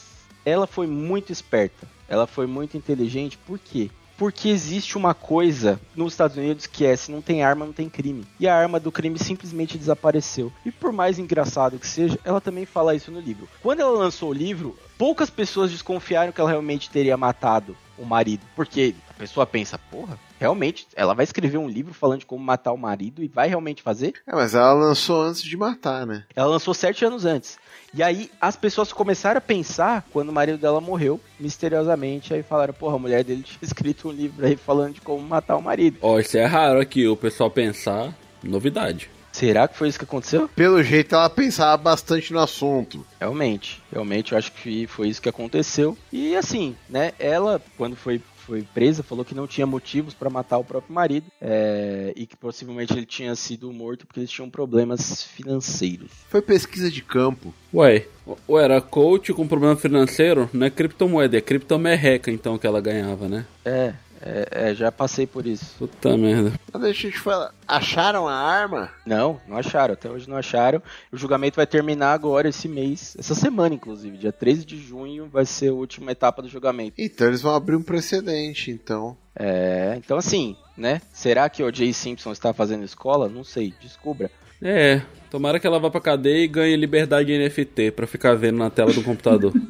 ela foi muito esperta. Ela foi muito inteligente, por quê? Porque existe uma coisa nos Estados Unidos que é: se não tem arma, não tem crime. E a arma do crime simplesmente desapareceu. E por mais engraçado que seja, ela também fala isso no livro. Quando ela lançou o livro, poucas pessoas desconfiaram que ela realmente teria matado o marido. Porque a pessoa pensa: porra, realmente, ela vai escrever um livro falando de como matar o marido e vai realmente fazer? É, mas ela lançou antes de matar, né? Ela lançou sete anos antes. E aí as pessoas começaram a pensar quando o marido dela morreu, misteriosamente. Aí falaram, porra, a mulher dele tinha escrito um livro aí falando de como matar o marido. Ó, isso é raro aqui, o pessoal pensar. Novidade. Será que foi isso que aconteceu? Pelo jeito ela pensava bastante no assunto. Realmente, realmente eu acho que foi isso que aconteceu. E assim, né, ela, quando foi, foi presa, falou que não tinha motivos pra matar o próprio marido é, e que possivelmente ele tinha sido morto porque eles tinham problemas financeiros. Foi pesquisa de campo. Ué, ou era coach com problema financeiro? Não é criptomoeda, é criptomerreca então que ela ganhava, né? É, é, é, já passei por isso. Puta merda. Mas deixa eu te falar. Acharam a arma? Não, não acharam, até hoje não acharam. O julgamento vai terminar agora esse mês, essa semana inclusive, dia 13 de junho vai ser a última etapa do julgamento. Então eles vão abrir um precedente, então. É, então assim, né? Será que o Jay Simpson está fazendo escola? Não sei, descubra. É, tomara que ela vá pra cadeia e ganhe liberdade NFT pra ficar vendo na tela do computador.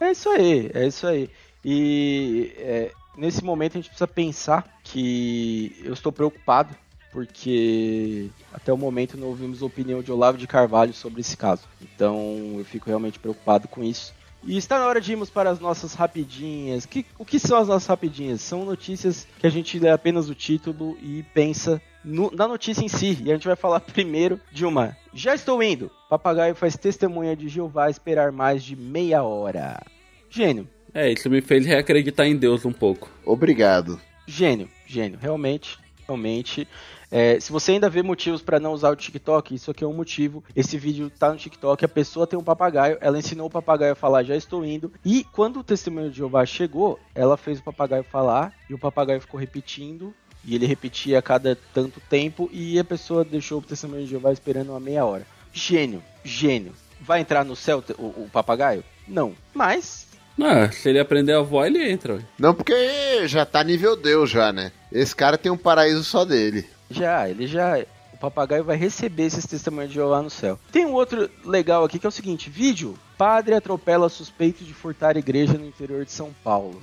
É isso aí, é isso aí. E é, nesse momento a gente precisa pensar que eu estou preocupado porque até o momento não ouvimos a opinião de Olavo de Carvalho sobre esse caso. Então eu fico realmente preocupado com isso. E está na hora de irmos para as nossas rapidinhas. Que, o que são as nossas rapidinhas? São notícias que a gente lê apenas o título e pensa no- na notícia em si. E a gente vai falar primeiro de uma. Já estou indo. Papagaio faz testemunha de Jeová esperar mais de meia hora. Gênio, é, isso me fez reacreditar em Deus um pouco. Obrigado. Gênio, gênio, realmente, realmente. É, se você ainda vê motivos para não usar o TikTok, isso aqui é um motivo. Esse vídeo tá no TikTok, a pessoa tem um papagaio, ela ensinou o papagaio a falar, já estou indo. E quando o testemunho de Jeová chegou, ela fez o papagaio falar e o papagaio ficou repetindo. E ele repetia a cada tanto tempo e a pessoa deixou o testemunho de Jeová esperando uma meia hora. Gênio, gênio. Vai entrar no céu o, o papagaio? Não. Mas Ah, se ele aprender a voar, ele entra. ué. Não, porque já tá nível Deus já, né? Esse cara tem um paraíso só dele. já, ele já. O papagaio vai receber esses testemunhos de Jeová no céu. Tem um outro legal aqui que é o seguinte: vídeo. Padre atropela suspeito de furtar igreja no interior de São Paulo.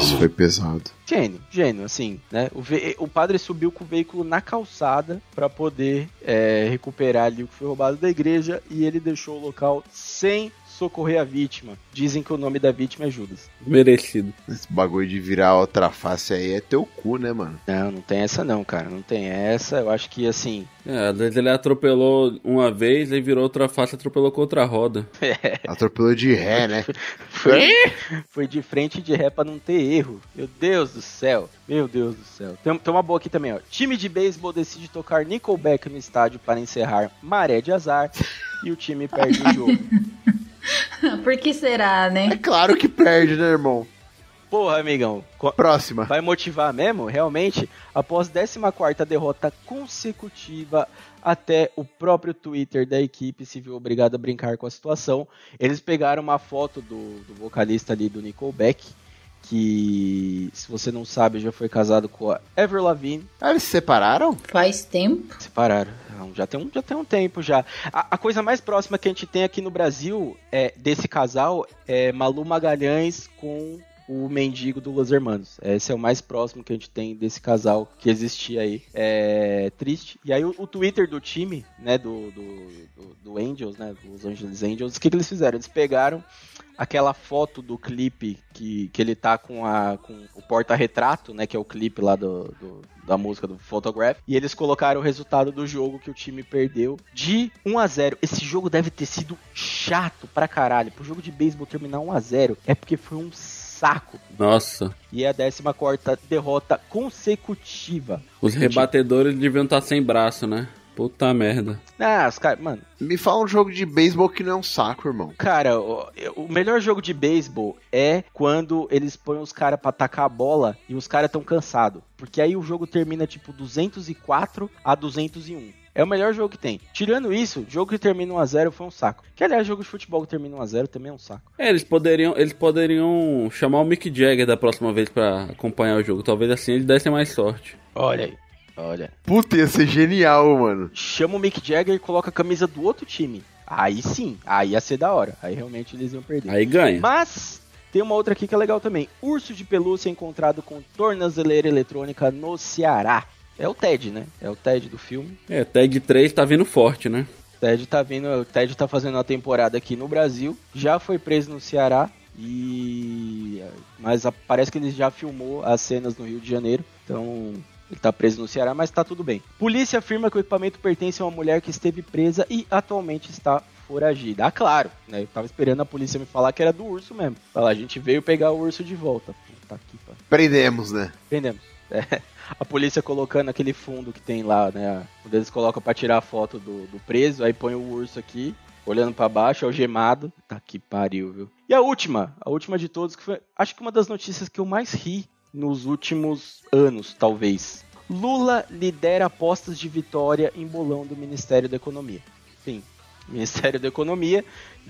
Isso foi pesado. Gênio, gênio, assim, né? O, ve- o padre subiu com o veículo na calçada pra poder é, recuperar ali o que foi roubado da igreja e ele deixou o local sem socorrer a vítima. Dizem que o nome da vítima é Judas. Merecido. Esse bagulho de virar outra face aí é teu cu, né, mano? Não, não tem essa não, cara. Não tem essa. Eu acho que assim. É, às vezes ele atropelou uma vez, aí virou outra face, atropelou com outra roda. Atropelou de ré, né? Foi, foi de frente e de ré pra não ter erro. Meu Deus do céu. Meu Deus do céu. Tem, tem uma boa aqui também, ó. Time de beisebol decide tocar Nickelback no estádio para encerrar Maré de Azar e o time perde o jogo. Por que será, É né? claro que perde, né, irmão? Porra, amigão. Próxima. Vai motivar mesmo? Realmente, após 14ª derrota consecutiva, até o próprio Twitter da equipe se viu obrigado a brincar com a situação. Eles pegaram uma foto do, do vocalista ali do Nickelback, que, se você não sabe, já foi casado com a Ever Lavigne. Ah, eles se separaram? Faz tempo. Separaram. Não, Já tem um, já tem um tempo já. A, a coisa mais próxima que a gente tem aqui no Brasil é desse casal é Malu Magalhães com o mendigo do Los Hermanos. Esse é o mais próximo que a gente tem desse casal que existia aí. É triste. E aí o, o Twitter do time, né, do, do, do, do Angels, né, dos Angeles Angels, o que, que eles fizeram? Eles pegaram aquela foto do clipe que, que ele tá com, a, com o porta-retrato, né? Que é o clipe lá do, do- da música do Photograph. E eles colocaram o resultado do jogo que o time perdeu de 1 a 0 Esse jogo deve ter sido chato pra caralho. Pro jogo de beisebol terminar 1 a 0 é porque foi um saco. Nossa. E é a 14 derrota consecutiva. Os rebatedores deviam estar sem braço, né? Puta merda. Ah, os caras, mano, Me fala um jogo de beisebol que não é um saco, irmão. Cara, o, o melhor jogo de beisebol é quando eles põem os caras pra atacar a bola e os caras tão cansados. Porque aí o jogo termina tipo 204 a 201. É o melhor jogo que tem. Tirando isso, jogo que termina 1x0 foi um saco. Que aliás, jogo de futebol que termina 1x0 também é um saco. É, eles poderiam, eles poderiam chamar o Mick Jagger da próxima vez pra acompanhar o jogo. Talvez assim eles dessem mais sorte. Olha aí. Olha. Puta, ia ser genial, mano. Chama o Mick Jagger e coloca a camisa do outro time. Aí sim, aí ia ser da hora. Aí realmente eles iam perder. Aí ganha. Mas tem uma outra aqui que é legal também. Urso de pelúcia encontrado com tornozeleira eletrônica no Ceará. É o Ted, né? É o Ted do filme. É, Tag 3 tá vindo forte, né? O Ted tá vindo, o Ted tá fazendo uma temporada aqui no Brasil. Já foi preso no Ceará e mas a- parece que ele já filmou as cenas no Rio de Janeiro. Então ele tá preso no Ceará, mas tá tudo bem. Polícia afirma que o equipamento pertence a uma mulher que esteve presa e atualmente está foragida. Ah, claro, né? Eu tava esperando a polícia me falar que era do urso mesmo. Fala, a gente veio pegar o urso de volta. Puta que pariu. Prendemos, né? Entendemos. É, a polícia colocando aquele fundo que tem lá, né? Quando eles colocam pra tirar a foto do, do preso, aí põe o urso aqui, olhando pra baixo, algemado. Tá que pariu, viu? E a última, a última de todos, que foi, acho que uma das notícias que eu mais ri nos últimos anos, talvez. Lula lidera apostas de vitória em bolão do Ministério da Economia. Sim, Ministério da Economia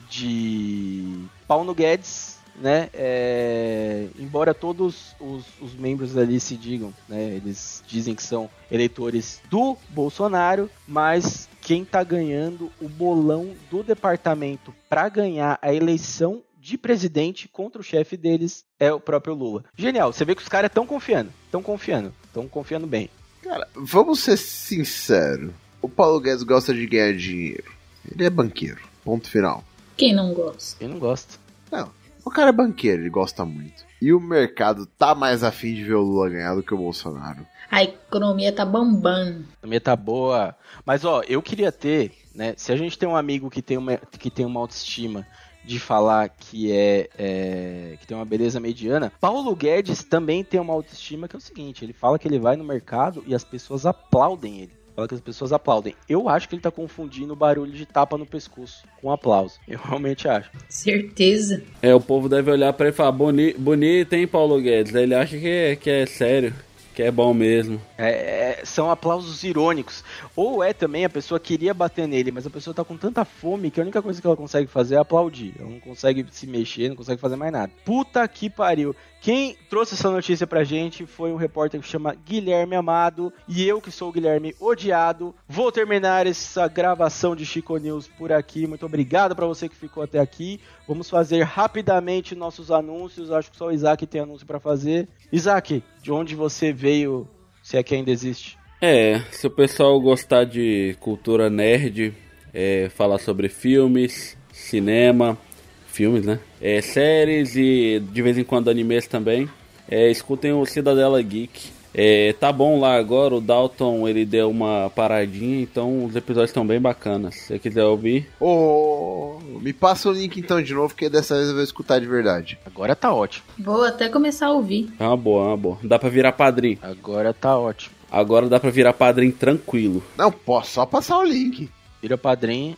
de Paulo Guedes, né? é, embora todos os, os membros ali se digam, né? Eles dizem que são eleitores do Bolsonaro, mas quem tá ganhando o bolão do departamento para ganhar a eleição de presidente contra o chefe deles é o próprio Lula. Genial, você vê que os caras estão confiando, estão confiando, estão confiando bem. Cara, vamos ser sinceros. O Paulo Guedes gosta de ganhar dinheiro. Ele é banqueiro. Ponto final. Quem não gosta? Eu não gosto. Não, o cara é banqueiro, ele gosta muito. E o mercado tá mais afim de ver o Lula ganhar do que o Bolsonaro. A economia tá bambando. A tá boa. Mas ó, eu queria ter, né? Se a gente tem um amigo que tem uma, que tem uma autoestima de falar que é, é, que tem uma beleza mediana, Paulo Guedes também tem uma autoestima que é o seguinte, ele fala que ele vai no mercado e as pessoas aplaudem ele. Fala que as pessoas aplaudem. Eu acho que ele tá confundindo o barulho de tapa no pescoço com aplauso. Eu realmente acho. Certeza. É, o povo deve olhar pra ele e falar, "Boni- bonito, hein, Paulo Guedes? Ele acha que é, que é sério. Que é bom mesmo. É, é, são aplausos irônicos. Ou é também a pessoa queria bater nele, mas a pessoa tá com tanta fome que a única coisa que ela consegue fazer é aplaudir. Ela não consegue se mexer, não consegue fazer mais nada. Puta que pariu. Quem trouxe essa notícia pra gente foi um repórter que chama Guilherme Amado. E eu, que sou o Guilherme Odiado, vou terminar essa gravação de Chico News por aqui. Muito obrigado pra você que ficou até aqui. Vamos fazer rapidamente nossos anúncios. Acho que só o Isaac tem anúncio pra fazer. Isaac, de onde você veio, se é que ainda existe? É, se o pessoal gostar de cultura nerd, é, falar sobre filmes, cinema, filmes, né? É, séries e de vez em quando animes também, é, escutem o Cidadela Geek. É, tá bom lá agora, o Dalton ele deu uma paradinha, então os episódios estão bem bacanas. Se você quiser ouvir, Ô, me passa o link então de novo, que dessa vez eu vou escutar de verdade. Agora tá ótimo. Vou até começar a ouvir. é uma boa, é uma boa. Dá pra virar padrinho. Agora tá ótimo. Agora dá pra virar padrinho tranquilo. Não, posso só passar o link. Vira padrinho.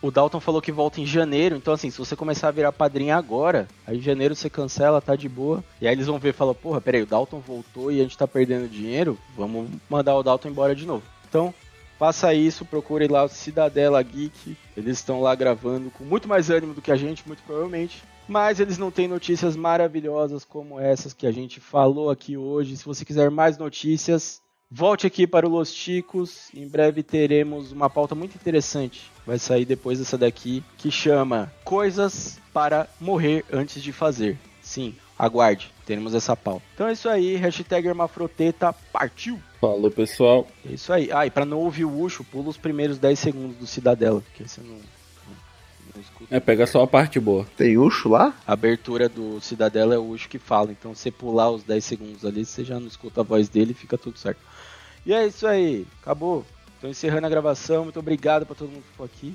O Dalton falou que volta em janeiro, então assim, se você começar a virar padrinho agora, aí em janeiro você cancela, tá de boa. E aí eles vão ver e falam, porra, peraí, o Dalton voltou e a gente tá perdendo dinheiro, vamos mandar o Dalton embora de novo. Então, faça isso, procure lá o Cidadela Geek, eles estão lá gravando com muito mais ânimo do que a gente, muito provavelmente. Mas eles não têm notícias maravilhosas como essas que a gente falou aqui hoje. Se você quiser mais notícias, Volte aqui para o Los Chicos. Em breve teremos uma pauta muito interessante. Vai sair depois dessa daqui, que chama Coisas para morrer antes de fazer. Sim, aguarde, teremos essa pauta. Então é isso aí, hashtag Hermafroteta partiu! Falou, pessoal. É isso aí. Ah, e pra não ouvir o Ucho, pula os primeiros 10 segundos do Cidadela, porque você não. É, pega só a parte boa. Tem Ucho lá? A abertura do Cidadela é o Ucho que fala, então você pular os 10 segundos ali, você já não escuta a voz dele e fica tudo certo. E é isso aí, acabou. Tô encerrando a gravação, muito obrigado pra todo mundo que ficou aqui.